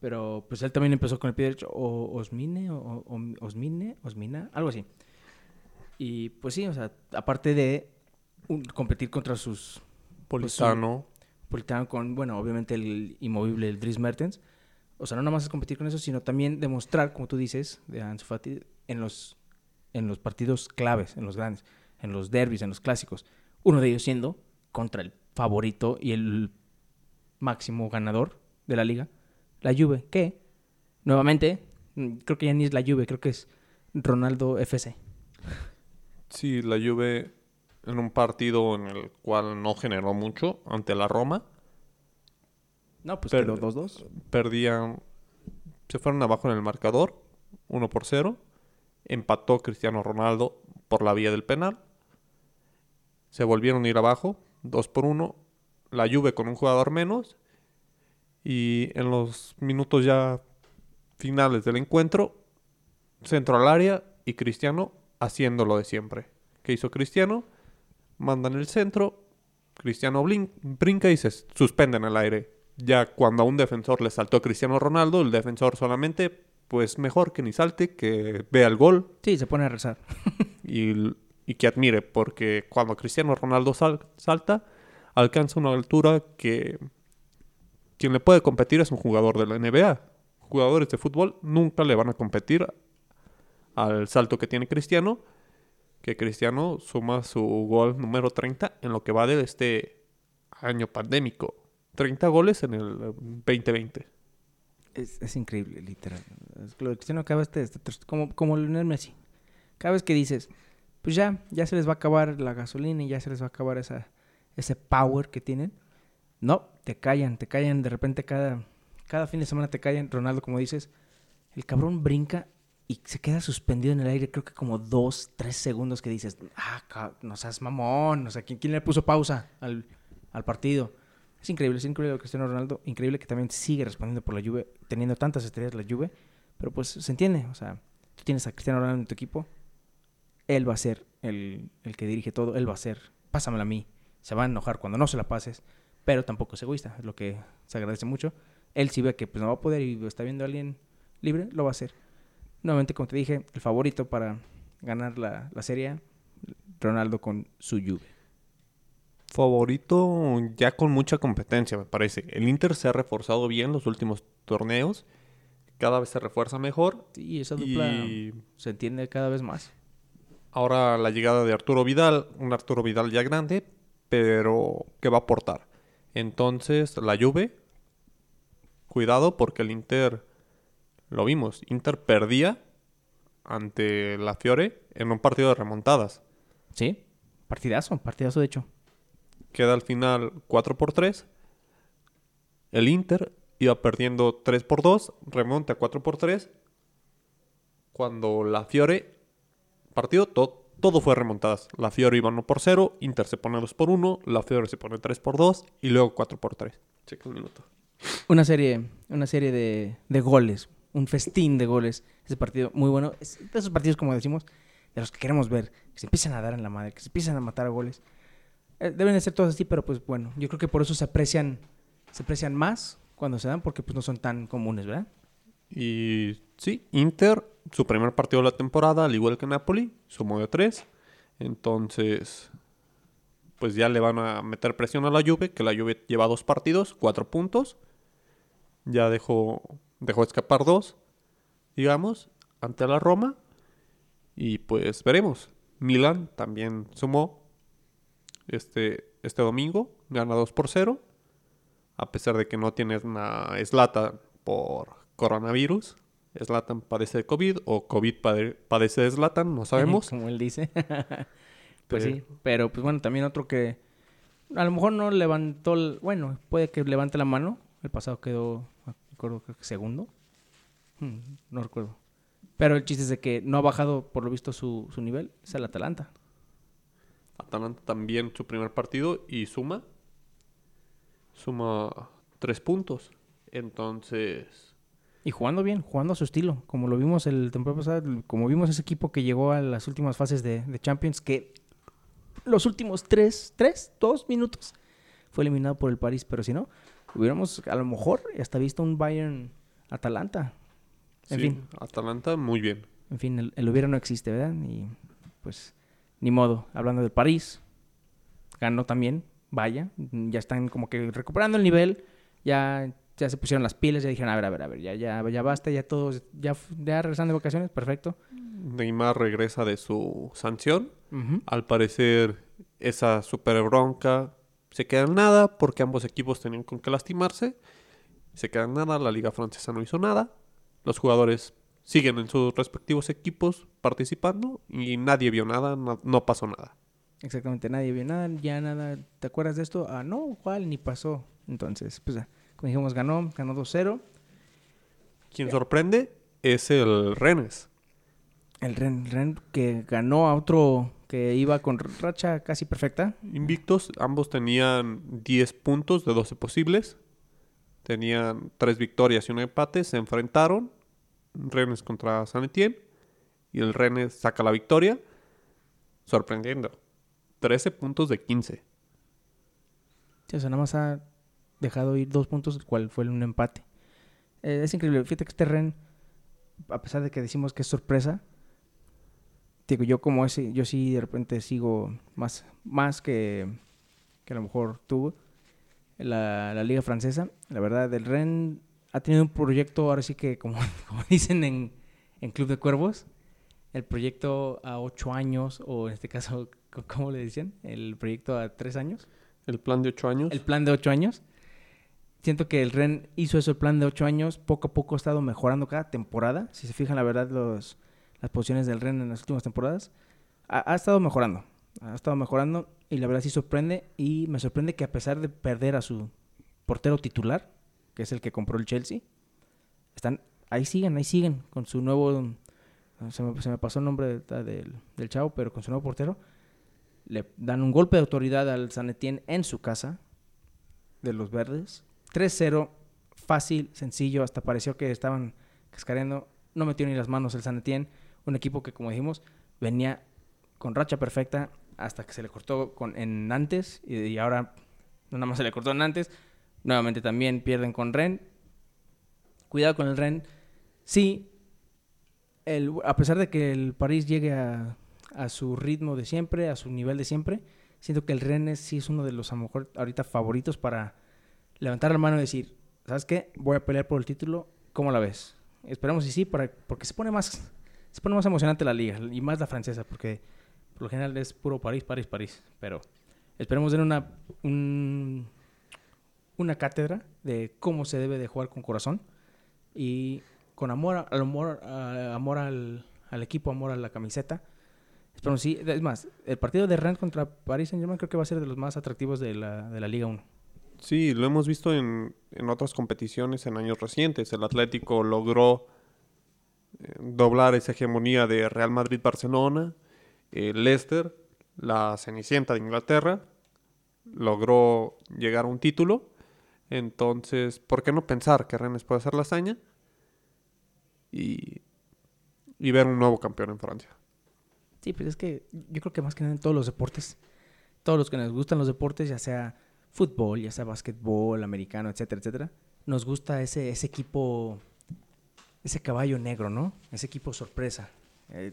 Pero pues él también empezó con el pie derecho. O Osmine, o, o- Osmine, Osmina, algo así. Y pues sí, o sea, aparte de un- competir contra sus Politano, Politano con, bueno, obviamente el inmovible, el Dries Mertens. O sea, no nada más es competir con eso, sino también demostrar, como tú dices, de Ansu Fati, en los, en los partidos claves, en los grandes, en los derbis, en los clásicos. Uno de ellos siendo contra el favorito y el máximo ganador de la liga, la Juve, que nuevamente, mm, creo que ya ni es la Juve, creo que es Ronaldo FC. Sí, la Juve en un partido en el cual no generó mucho ante la Roma. No, pues Per- quedó 2-2. Perdían, se fueron abajo en el marcador, 1 por 0. Empató Cristiano Ronaldo por la vía del penal. Se volvieron a ir abajo, 2 por 1. La Juve con un jugador menos. Y en los minutos ya finales del encuentro, centro al área y Cristiano haciendo lo de siempre. ¿Qué hizo Cristiano? Mandan el centro, Cristiano brinca y se suspende en el aire. Ya cuando a un defensor le saltó Cristiano Ronaldo, el defensor solamente, pues mejor que ni salte, que vea el gol Sí, se pone a rezar. y, y que admire, porque cuando Cristiano Ronaldo sal- salta, alcanza una altura que quien le puede competir es un jugador de la NBA. Jugadores de fútbol nunca le van a competir al salto que tiene Cristiano, que Cristiano suma su gol número 30 en lo que va de este año pandémico. 30 goles en el eh, 2020. Es, es increíble, literal. Lo de Cristiano cada vez te- te- te- como, como Lionel Messi. Cada vez que dices, pues ya, ya se les va a acabar la gasolina y ya se les va a acabar ese power que tienen. No, te callan, te callan. De repente cada, cada fin de semana te callan. Ronaldo, como dices, el cabrón brinca y se queda suspendido en el aire, creo que como dos, tres segundos que dices, ah, no seas mamón. O sea, ¿quién, le puso pausa al, partido? Es increíble, es increíble Cristiano Ronaldo. Increíble que también sigue respondiendo por la Juve, teniendo tantas estrellas la Juve. Pero pues se entiende, o sea, tú tienes a Cristiano Ronaldo en tu equipo, él va a ser el, el que dirige todo, él va a ser, pásamela a mí. Se va a enojar cuando no se la pases, pero tampoco es egoísta, es lo que se agradece mucho. Él si ve que pues no va a poder y está viendo a alguien libre, lo va a hacer. Nuevamente, como te dije, el favorito para ganar la, la serie, Ronaldo con su Juve. Favorito ya con mucha competencia, me parece. El Inter se ha reforzado bien los últimos torneos. Cada vez se refuerza mejor. Sí, esa dupla Y se entiende cada vez más. Ahora la llegada de Arturo Vidal, un Arturo Vidal ya grande, pero que va a aportar. Entonces, la Juve, cuidado porque el Inter, lo vimos, Inter perdía ante la Fiore en un partido de remontadas. Sí, partidazo, partidazo de hecho. Queda al final 4 por 3. El Inter iba perdiendo 3 por 2, remonta 4 por 3. Cuando la Fiore, partido, to- todo fue remontadas. La Fiore iba 1 por 0, Inter se pone 2 por 1, la Fiore se pone 3 por 2 y luego 4 por 3. Checa un minuto. Una serie, una serie de, de goles, un festín de goles. Ese partido muy bueno. Es de esos partidos, como decimos, de los que queremos ver, que se empiezan a dar en la madre, que se empiezan a matar a goles. Eh, deben de ser todos así, pero pues bueno, yo creo que por eso se aprecian, se aprecian más cuando se dan, porque pues no son tan comunes, ¿verdad? Y sí, Inter, su primer partido de la temporada, al igual que Napoli, sumó de 3. Entonces, pues ya le van a meter presión a la Juve, que la Juve lleva dos partidos, cuatro puntos. Ya dejó, dejó escapar dos, digamos, ante la Roma. Y pues veremos. Milan también sumó este, este domingo, gana 2 por 0. A pesar de que no tiene una Slata por coronavirus. Zlatan padece de COVID o COVID pade- padece de Zlatan, no sabemos. Como él dice. pues Pero- sí, pero pues bueno, también otro que a lo mejor no levantó, el- bueno, puede que levante la mano. El pasado quedó, creo que segundo. Hmm, no recuerdo. Pero el chiste es de que no ha bajado, por lo visto, su, su nivel. Es el Atalanta. Atalanta también su primer partido y suma. Suma tres puntos. Entonces, Y jugando bien, jugando a su estilo. Como lo vimos el temporada pasada, como vimos ese equipo que llegó a las últimas fases de, de Champions, que los últimos tres, tres, dos minutos fue eliminado por el París. Pero si no, hubiéramos a lo mejor hasta visto un Bayern Atalanta. En sí, fin, Atalanta muy bien. en fin, el, el hubiera no existe, ¿verdad? Y pues, ni modo. Hablando del París, ganó también, vaya. Ya están como que recuperando el nivel. Ya, ya se pusieron las pilas, ya dijeron, a ver, a ver, a ver, ya, ya, ya basta, ya todos, ya, ya regresan de vacaciones, perfecto. Neymar regresa de su sanción. Ujú. Al parecer, esa super bronca se queda en nada porque ambos equipos tenían con qué lastimarse. Se queda en nada, la liga francesa no hizo nada. Los jugadores siguen en sus respectivos equipos participando y nadie vio nada, no, no pasó nada. Exactamente, nadie vio nada, ya nada. ¿Te acuerdas de esto? Ah, no, ¿cuál? Ni pasó. Entonces, pues, como dijimos, ganó, ganó 2-0. Quien sorprende es el Rennes. El Ren, Ren que ganó a otro que iba con racha casi perfecta. Invictos, ambos tenían 10 puntos de 12 posibles. Tenían 3 victorias y un empate. Se enfrentaron. Rennes contra San Etienne. Y el Rennes saca la victoria. Sorprendiendo. 13 puntos de 15. Sí, o sea, nada más ha dejado ir dos puntos, el cual fue un empate. Eh, es increíble. Fíjate que este Ren, a pesar de que decimos que es sorpresa, digo, yo como ese, yo sí de repente sigo más, más que, que a lo mejor tú, la, la liga francesa. La verdad, el Ren ha tenido un proyecto, ahora sí que como, como dicen en, en Club de Cuervos, el proyecto a ocho años, o en este caso, ¿cómo le dicen? El proyecto a tres años. El plan de 8 años. El plan de ocho años. Siento que el Ren hizo eso, el plan de ocho años. Poco a poco ha estado mejorando cada temporada. Si se fijan, la verdad, los, las posiciones del Ren en las últimas temporadas, ha, estado mejorando. Ha estado mejorando y la verdad sí sorprende. Y me sorprende que a pesar de perder a su portero titular, que es el que compró el Chelsea, están ahí siguen, ahí siguen con su nuevo. Se me, se me pasó el nombre de- del, del chavo, pero con su nuevo portero. Le dan un golpe de autoridad al San Etienne en su casa de los verdes. 3-0, fácil, sencillo, hasta pareció que estaban cascareando. No metió ni las manos el San Etienne, un equipo que, como dijimos, venía con racha perfecta hasta que se le cortó con, en Nantes y, ahora no nada más se le cortó en Nantes. Nuevamente también pierden con Ren. Cuidado con el Ren. Sí, el, a pesar de que el París llegue a, a su ritmo de siempre, a su nivel de siempre, siento que el Rennes sí es uno de los a lo mejor ahorita favoritos para levantar la mano y decir, ¿sabes qué? Voy a pelear por el título. ¿Cómo la ves? Esperemos y sí, para, porque se pone más se pone más emocionante la liga y más la francesa, porque por lo general es puro París, París, París. Pero esperemos dar una un- una cátedra de cómo se debe de jugar con corazón y con amor, al amor, amor al, al equipo, amor a la camiseta. Esperemos sí, es más, el partido de Rennes contra París Saint Germain creo que va a ser de los más atractivos de la, de la Liga 1. Sí, lo hemos visto en, en otras competiciones en años recientes. El Atlético logró eh, doblar esa hegemonía de Real Madrid-Barcelona. El Leicester, la Cenicienta de Inglaterra, logró llegar a un título. Entonces, ¿por qué no pensar que Rennes puede hacer la hazaña? Y, y ver un nuevo campeón en Francia. Sí, pues es que yo creo que más que nada en todos los deportes, todos los que nos gustan los deportes, ya sea fútbol, ya sea básquetbol, americano, etcétera, etcétera, nos gusta ese, ese equipo, ese caballo negro, ¿no? Ese equipo sorpresa. Eh,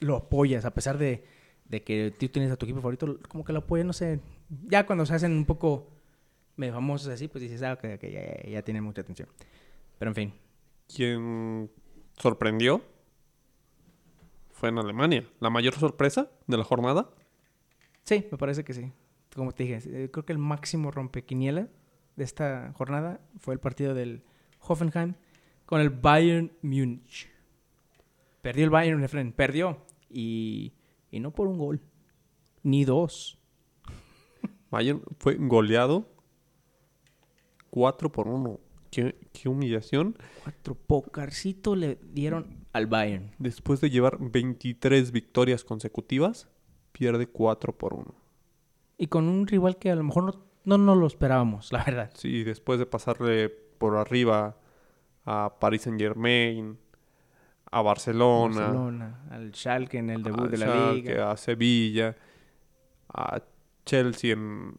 lo apoyas, a pesar de, de que tú tienes a tu equipo favorito, como que lo apoyas, no sé. Ya cuando se hacen un poco medio famosos así, pues dices, ah, ok, ok, ya, ya, tienen mucha atención. Pero en fin, Quien sorprendió fue en Alemania. La mayor sorpresa de la jornada Sí, me parece que sí. Como te dije, eh, creo que el máximo rompequiniela de esta jornada fue el partido del Hoffenheim con el Bayern Múnich. Perdió el Bayern, Efren, perdió. Y, y no por un gol, ni dos. Bayern fue goleado 4 por 1. Qué, qué humillación. Cuatro pocarcito le dieron al Bayern. Después de llevar 23 victorias consecutivas, pierde 4 por 1. Y con un rival que a lo mejor no, no nos lo esperábamos, la verdad. Sí, después de pasarle por arriba a Paris Saint Germain, a Barcelona, Barcelona, al Schalke en el debut de la Schalke, liga. a Sevilla, a Chelsea en...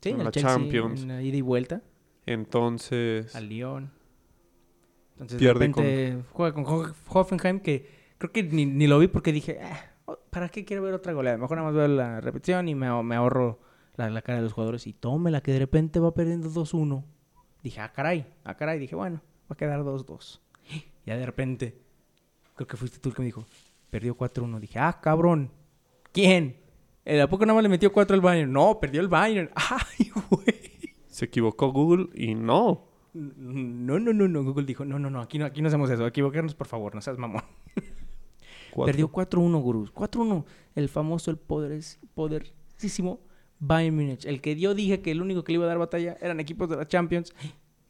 Sí, en la Chelsea, Champions. En la ida y vuelta. Entonces, al Lyon. Entonces Pierde de repente juega con Ho- Hoffenheim que creo que ni, ni lo vi porque dije, "Ah, ¿para qué quiero ver otra goleada? Mejor nada más veo la repetición y me, me ahorro la, la cara de los jugadores. Y tómela que de repente va perdiendo 2-1. Dije, ah, caray, ah, caray. Dije, bueno, va a quedar 2-2. Ya de repente, creo que fuiste tú el que me dijo, perdió 4-1. Dije, ah, cabrón, ¿quién? ¿El ¿A poco nada más le metió 4 al Bayern? No, perdió el Bayern. Ay, güey. se equivocó Google y no. No, No, no, no, no. Google dijo, no, no, no, aquí no, aquí no hacemos eso. Equivocarnos, por favor, no seas mamón. Perdió 4-1, gurús. 4-1. El famoso, el poderes, poderosísimo Bayern Múnich. El que yo dije que el único que le iba a dar batalla eran equipos de la Champions.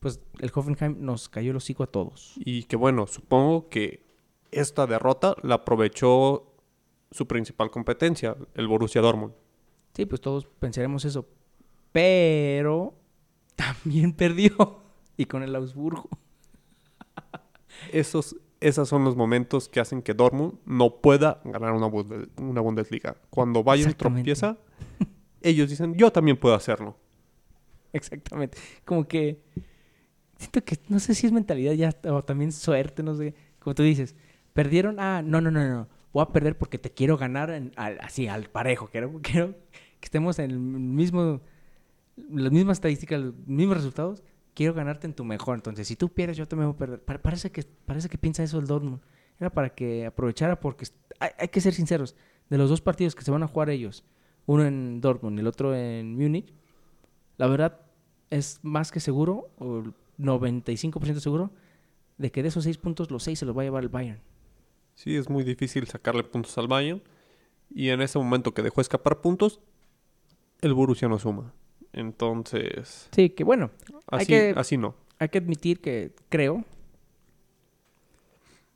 Pues el Hoffenheim nos cayó el hocico a todos. Y que bueno, supongo que esta derrota la aprovechó su principal competencia, el Borussia Dortmund. Sí, pues todos pensaremos eso. Pero también perdió. Y con el Augsburgo. Esos, esos son los momentos que hacen que Dortmund no pueda ganar una, una Bundesliga. Cuando Bayern tropieza, ellos dicen, yo también puedo hacerlo. Exactamente. Como que siento que no sé si es mentalidad ya o también suerte, no sé. Como tú dices, perdieron. Ah, no, no, no, no. Voy a perder porque te quiero ganar en- al- así al parejo. Quiero, quiero que estemos en el mismo, las mismas estadísticas, los mismos resultados. Quiero ganarte en tu mejor. Entonces, si tú pierdes, yo también voy a perder. Pa- parece que parece que piensa eso el Dortmund. Era para que aprovechara porque hay, hay que ser sinceros. De los dos partidos que se van a jugar ellos, uno en Dortmund y el otro en Múnich, la verdad es más que seguro, o 95% seguro, de que de esos seis puntos, los seis se los va a llevar el Bayern. Sí, es muy difícil sacarle puntos al Bayern. Y en ese momento que dejó escapar puntos, el Borussia no suma. Entonces, Sí, que bueno, Hay así, que- así no. hay que admitir que creo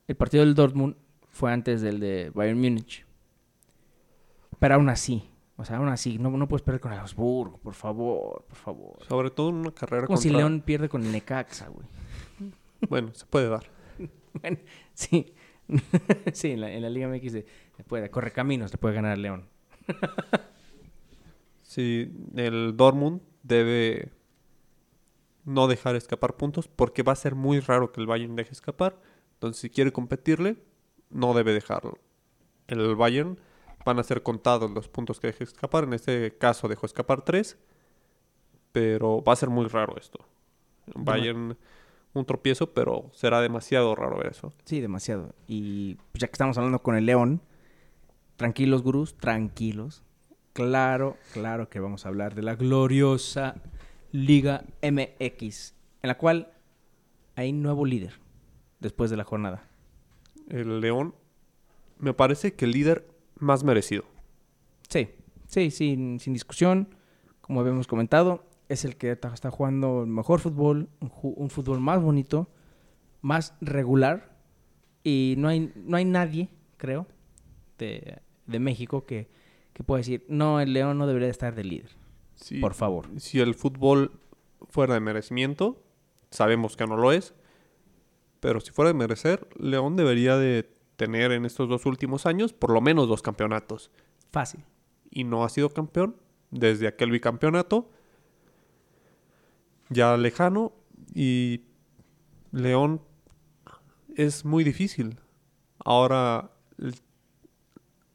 el partido del Dortmund fue antes del de Bayern Múnich. Pero aún así, o sea, aún así, no, no puedes perder con el Augsburgo, por favor, por favor. Sobre todo en una carrera Como si contra- León pierde con el Necaxa, güey. Bueno, se puede dar. Bueno, sí. sí, en la, en la Liga MX se, se puede, corre caminos, le puede ganar León. Sí, el Dortmund debe no dejar escapar puntos porque va a ser muy raro que el Bayern deje escapar. Entonces, si quiere competirle, no debe dejarlo. El Bayern van a ser contados los puntos que deje escapar. En este caso dejó escapar tres, pero va a ser muy raro esto. Bayern un tropiezo, pero será demasiado raro ver eso. Sí, demasiado. Y pues, ya que estamos hablando con el León, tranquilos, gurús, tranquilos. Claro, claro que vamos a hablar de la gloriosa Liga MX, en la cual hay nuevo líder después de la jornada. El León me parece que el líder más merecido. Sí, sí, sin, sin discusión. Como habíamos comentado, es el que está jugando el mejor fútbol, un, un fútbol más bonito, más regular. Y no hay, no hay nadie, creo, de, de México que, que pueda decir, no, el León no debería de estar de líder. Sí. Por favor. si el fútbol fuera de merecimiento, sabemos que no lo es, pero si fuera de merecer, León debería de tener en estos dos últimos años por lo menos dos campeonatos. Fácil. Y no ha sido campeón desde aquel bicampeonato ya lejano y León es muy difícil. Ahora,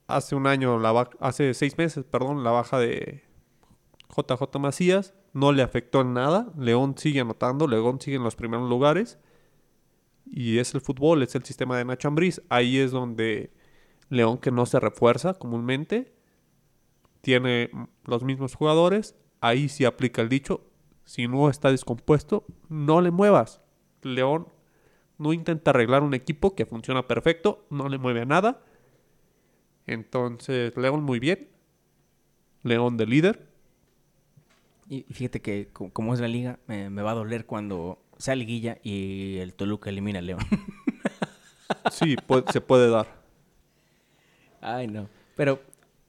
hace un año, hace seis meses, perdón, la baja de JJ Macías no le afectó en nada. León sigue anotando, León sigue en los primeros lugares. Y es el fútbol, es el sistema de Nacho Ambriz. Ahí es donde León, que no se refuerza comúnmente, tiene los mismos jugadores. Ahí sí aplica el dicho, si no está descompuesto, no le muevas. León no intenta arreglar un equipo que funciona perfecto, no le mueve a nada. Entonces, León muy bien. León de líder. Y fíjate que co- como es la liga, me, me va a doler cuando sea liguilla y el Toluca elimina al León. Sí, puede- se puede dar. Ay, no. Pero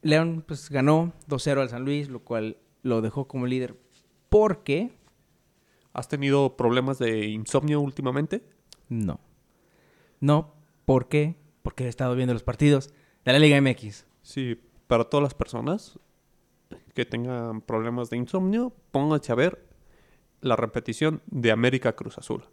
León pues ganó 2-0 al San Luis, lo cual lo dejó como líder porque ¿Has tenido problemas de insomnio últimamente? no. No, ¿por qué? Porque he estado viendo los partidos de la Liga MX. Sí, para todas las personas que tengan problemas de insomnio, pónganse a ver la repetición de América Cruz Azul.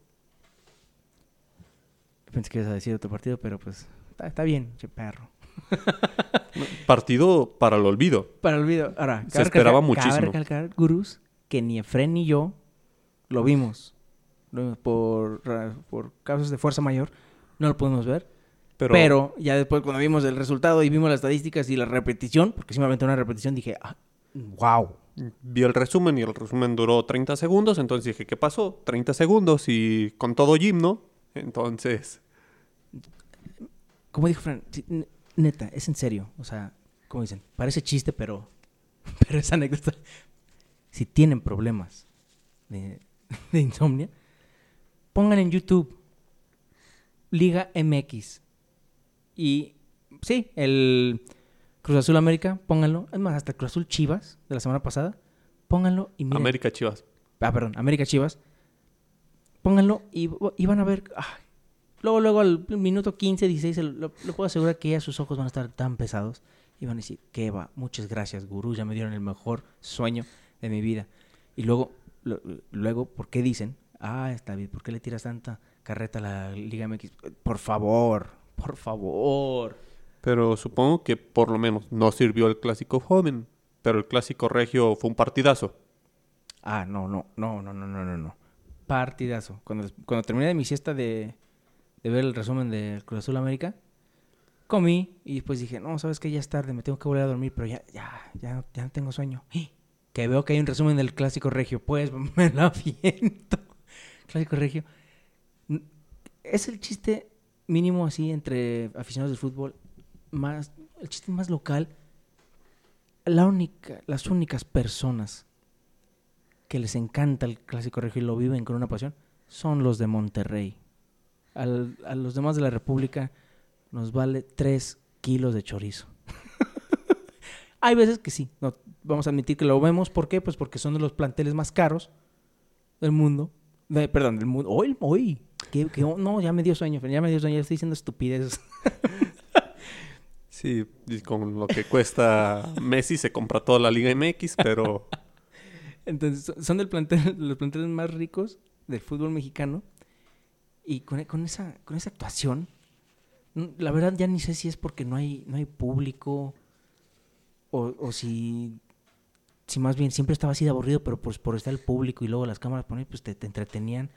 Pensé que ibas a decir otro partido, pero pues está, está bien, che perro. Partido para el olvido. Para el olvido. Ahora, Se esperaba muchísimo. Cabe recalcar, gurús, que ni Efren ni yo lo vimos. Lo vimos por, ra- por causas de fuerza mayor. No lo pudimos ver. Pero, Pero, ya después cuando vimos el resultado y vimos las estadísticas y la repetición, porque aventé una repetición, dije, ah, wow. vi el resumen y el resumen duró 30 segundos, entonces dije, ¿qué pasó? 30 segundos y con todo gimno, entonces... Como dijo Fran, neta, es en serio. O sea, como dicen, parece chiste, pero, pero es anécdota. Si tienen problemas de, de insomnio, pongan en YouTube Liga MX. Y sí, el Cruz Azul América, pónganlo. Es más, hasta el Cruz Azul Chivas de la semana pasada, pónganlo y miren. América Chivas. Ah, perdón, América Chivas. Pónganlo y, y van a ver. ay, luego, luego al minuto 15, 16, lo, lo puedo asegurar que ya sus ojos van a estar tan pesados. Y van a decir, que va, muchas gracias, gurú, ya me dieron el mejor sueño de mi vida. Y luego, lo- luego ¿por qué dicen? Ah, David, ¿por qué le tiras tanta carreta a la Liga MX? Por favor, por favor. Pero supongo que por lo menos no sirvió el clásico joven, pero el clásico regio fue un partidazo. Ah, no, no, no, no, no, no, no, no. Partidazo. Cuando, cuando terminé de mi siesta de, de ver el resumen del Cruz Azul América, comí y después dije, no, sabes que ya es tarde, me tengo que volver a dormir, pero ya, ya, ya, ya no tengo sueño. Que veo que hay un resumen del Clásico Regio, pues me lo aviento. Clásico Regio. Es el chiste mínimo así entre aficionados del fútbol, más, el chiste más local. La única, las únicas personas que les encanta el clásico regio y lo viven con una pasión son los de Monterrey. Al- a los demás de la República nos vale 3 kilos de chorizo. Hay veces que sí, no, vamos a admitir que lo vemos. ¿Por qué? Pues porque son de los planteles más caros del mundo. Perdón, del mundo. Hoy, hoy. ¿Qué- qué- no, ya me dio sueño, ya me dio sueño, ya estoy diciendo estupideces. Sí, y con lo que cuesta Messi se compra toda la Liga MX, pero Entonces, son- del plantel, los planteles más ricos del fútbol mexicano. Y con, con esa, con esa actuación, la verdad ya ni sé si es porque no hay, no hay público o, o si, si más bien siempre estaba así de aburrido, pero pues por estar el público y luego las cámaras poner, pues te, te entretenían.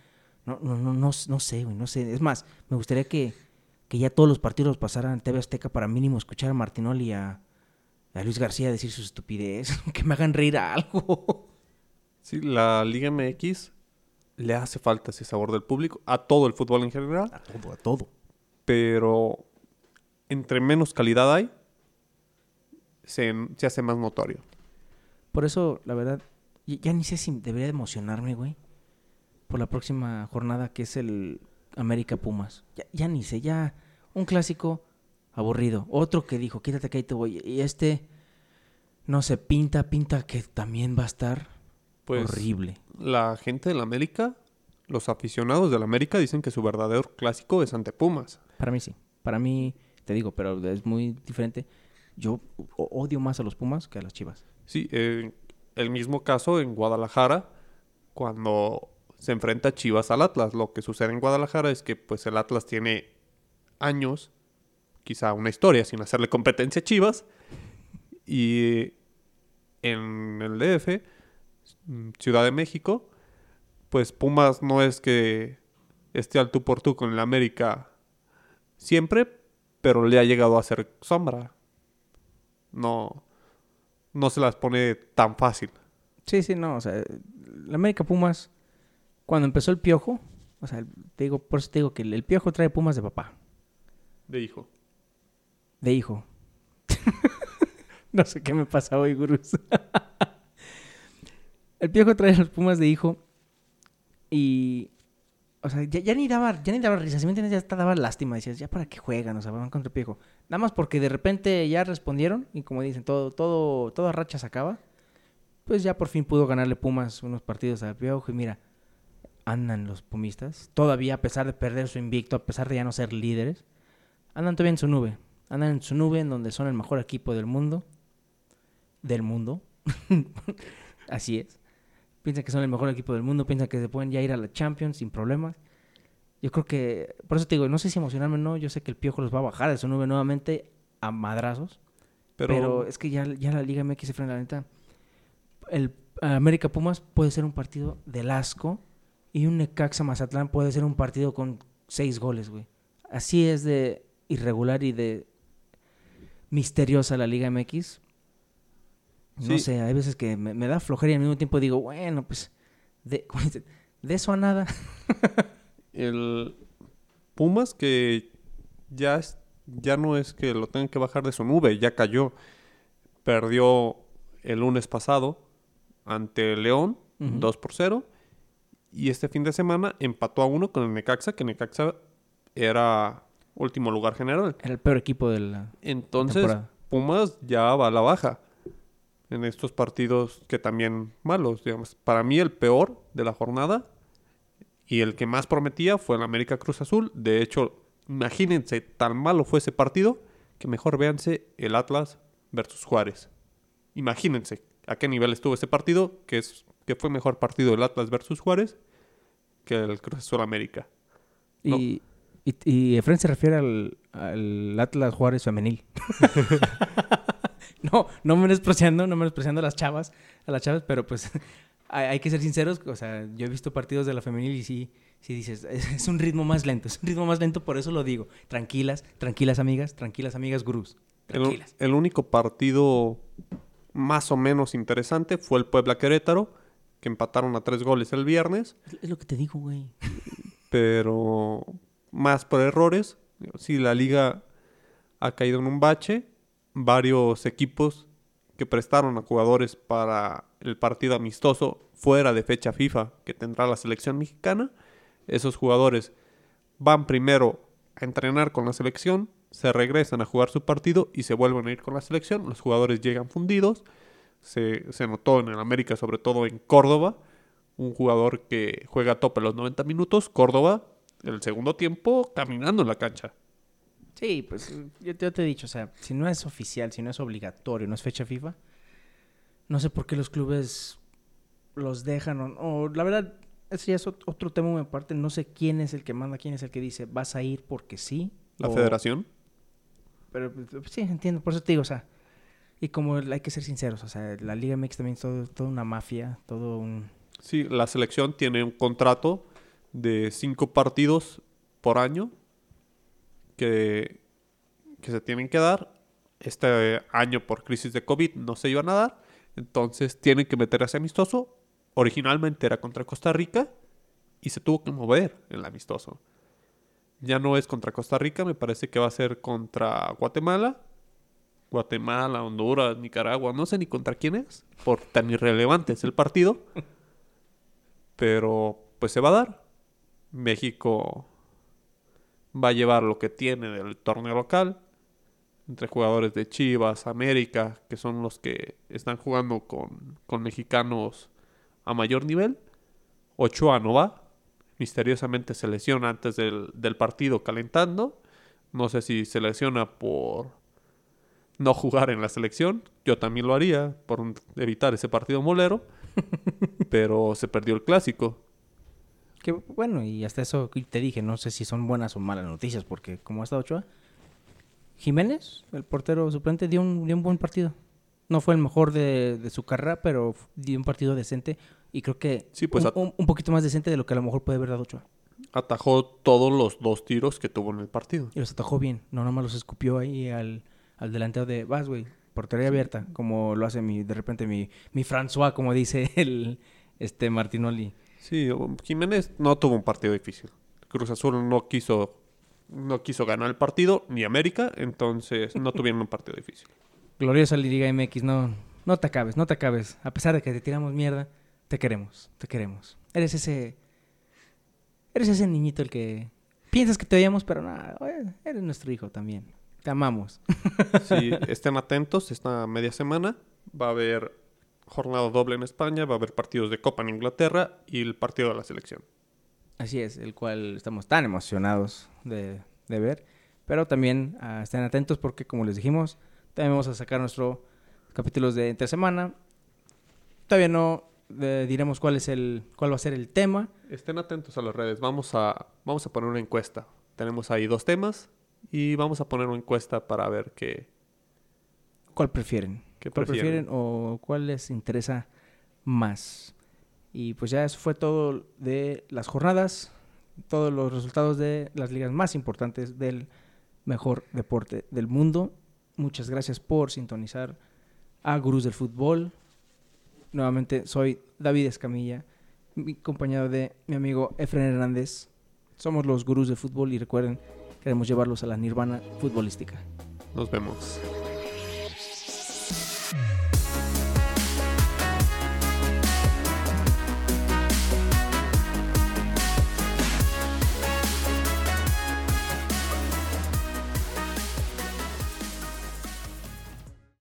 No, no, no, no, no sé, güey, no sé. Es más, me gustaría que, que ya todos los partidos los pasaran en TV Azteca para mínimo escuchar a Martinoli y a, a Luis García decir sus estupidez, que me hagan reír a algo. sí, la Liga MX le hace falta ese sabor del público a todo el fútbol en general, A todo, a todo. pero entre menos calidad hay, se, se hace más notorio. Por eso, la verdad, ya, ya ni sé si debería de emocionarme, güey. Por la próxima jornada que es el América Pumas. Ya, ya ni sé, ya un clásico aburrido. Otro que dijo, quítate que ahí te voy. Y este, no sé, pinta, pinta que también va a estar Pues horrible. la gente del América, los aficionados del América dicen que su verdadero clásico es ante Pumas. Para mí sí. Para mí, te digo, pero es muy diferente. Yo odio más a los Pumas que a las Chivas. Sí, eh, el mismo caso en Guadalajara, cuando se enfrenta Chivas al Atlas. Lo que sucede en Guadalajara es que pues el Atlas tiene años, quizá una historia, sin hacerle competencia a Chivas. Y en el DF, Ciudad de México, pues Pumas no es que esté al tú por tú con el América siempre, pero le ha llegado a hacer sombra. No, no se las pone tan fácil. Sí, sí, no, o sea, la América Pumas, cuando empezó el piojo, o sea, te digo, por eso te digo que el, el piojo trae Pumas de papá, De hijo. de hijo. no sé qué me pasa hoy, gurús. el piojo trae los Pumas de hijo y, o sea, ya, ya ni daba, ya ni daba risa, si me entiendes, ya hasta daba lástima, decías, ya para qué juegan, o sea, van contra el piojo. Nada más porque de repente ya respondieron y como dicen, todo, todo, toda racha se acaba. Pues ya por fin pudo ganarle Pumas unos partidos al Piojo y mira, andan los pumistas, todavía a pesar de perder su invicto, a pesar de ya no ser líderes, andan todavía en su nube, andan en su nube en donde son el mejor equipo del mundo, del mundo, así es, piensan que son el mejor equipo del mundo, piensan que se pueden ya ir a la Champions sin problemas, yo creo que, por eso te digo, no sé si emocionarme o no, yo sé que el Piojo los va a bajar de su nube nuevamente a madrazos, Pero, pero, es que ya, ya la Liga MX se frena, la neta. El América Pumas puede ser un partido del asco y un Necaxa Mazatlán puede ser un partido con seis goles, güey. Así es de irregular y de misteriosa la Liga MX. No Sí. sé, hay veces que me, me da flojera y al mismo tiempo digo, bueno, pues de, eso a nada. El Pumas que ya, es- ya no es que lo tengan que bajar de su nube, ya cayó. Perdió el lunes pasado ante León, Ujú. 2 por 0. Y este fin de semana empató a uno con el Necaxa, que Necaxa era último lugar general. Era el peor equipo de la Entonces, temporada. Pumas ya va a la baja en estos partidos que también malos, digamos. Para mí el peor de la jornada y el que más prometía fue el América Cruz Azul. De hecho, imagínense, tan malo fue ese partido que mejor véanse el Atlas versus Juárez. Imagínense a qué nivel estuvo ese partido, que es que fue mejor partido el Atlas versus Juárez que el Cruz Azul América. No. Y, y, y Efraín se refiere al, al Atlas Juárez femenil. no, no menospreciando, no menospreciando a las chavas, a las chavas, pero pues hay, que ser sinceros, o sea, yo he visto partidos de la femenil y sí, sí dices, es, un ritmo más lento, es un ritmo más lento, por eso lo digo. Tranquilas, tranquilas amigas, tranquilas amigas gurús, El, el único partido más o menos interesante fue el Puebla Querétaro, que empataron a tres goles el viernes, Es, lo que te digo, güey. pero más por errores. Sí, la liga ha caído en un bache. Varios equipos que prestaron a jugadores para el partido amistoso fuera de fecha FIFA que tendrá la selección mexicana. Esos jugadores van primero a entrenar con la selección, se regresan a jugar su partido y se vuelven a ir con la selección. Los jugadores llegan fundidos. Se, se notó en el América, sobre todo en Córdoba, un jugador que juega a tope los 90 minutos. Córdoba, el segundo tiempo, caminando en la cancha. Sí, pues yo te, yo te he dicho, o sea, si no es oficial, si no es obligatorio, no es fecha FIFA, no sé por qué los clubes los dejan o, o la verdad, ese ya es ot- otro tema muy aparte, no sé quién es el que manda, quién es el que dice, vas a ir porque sí. La o- federación. Pero pues, sí, entiendo, por eso te digo, o sea, y como hay que ser sinceros, o sea, la Liga MX también es todo, toda una mafia, todo un... Sí, la selección tiene un contrato de cinco partidos por año que, que se tienen que dar. Este año por crisis de COVID no se iban a dar, entonces tienen que meter ese amistoso. Originalmente era contra Costa Rica y se tuvo que mover el amistoso. Ya no es contra Costa Rica, me parece que va a ser contra Guatemala. Guatemala, Honduras, Nicaragua, no sé ni contra quién es, por tan irrelevante es el partido. Pero pues se va a dar. México va a llevar lo que tiene del torneo local. Entre jugadores de Chivas, América, que son los que están jugando con, con mexicanos a mayor nivel. Ochoa no va. Misteriosamente se lesiona antes del, del partido calentando. No sé si se lesiona por no jugar en la selección. Yo también lo haría por evitar ese partido molero. pero se perdió el clásico. Que bueno, y hasta eso te dije, no sé si son buenas o malas noticias, porque como ha estado Ochoa, Jiménez, el portero suplente, dio un, dio un buen partido. No fue el mejor de, de su carrera, pero dio un partido decente y creo que Sí, pues un- un poquito más decente de lo que a lo mejor puede haber dado Ochoa. Atajó todos los dos tiros que tuvo en el partido. Y los atajó bien, no nomás los escupió ahí al, al delantero de vas, güey, portería abierta, como lo hace mi, de repente mi, mi François, como dice el este Martinoli. Sí, Jiménez no tuvo un partido difícil. Cruz Azul no quiso, no quiso ganar el partido, ni América, entonces no tuvieron un partido difícil. Gloriosa Liga MX, no, no te acabes, no te acabes. A pesar de que te tiramos mierda, te queremos, te queremos. Eres ese, eres ese niñito el que piensas que te odiamos, pero nada, eres nuestro hijo también. Te amamos. Sí, estén atentos, esta media semana va a haber jornada doble en España, va a haber partidos de Copa en Inglaterra y el partido de la selección. Así es, el cual estamos tan emocionados de, de ver. Pero también ah, estén atentos porque, como les dijimos, también vamos a sacar nuestros capítulos de entre semana. Todavía no eh, diremos cuál es el, cuál va a ser el tema. Estén atentos a las redes, vamos a, vamos a poner una encuesta. Tenemos ahí dos temas y vamos a poner una encuesta para ver qué, ¿Cuál prefieren? qué ¿Cuál prefieren. prefieren o cuál les interesa más? Y pues ya eso fue todo de las jornadas, todos los resultados de las ligas más importantes del mejor deporte del mundo. Muchas gracias por sintonizar a Gurús del Fútbol. Nuevamente soy David Escamilla, mi compañero de mi amigo Efren Hernández. Somos los Gurús del Fútbol y recuerden, queremos llevarlos a la nirvana futbolística. Nos vemos.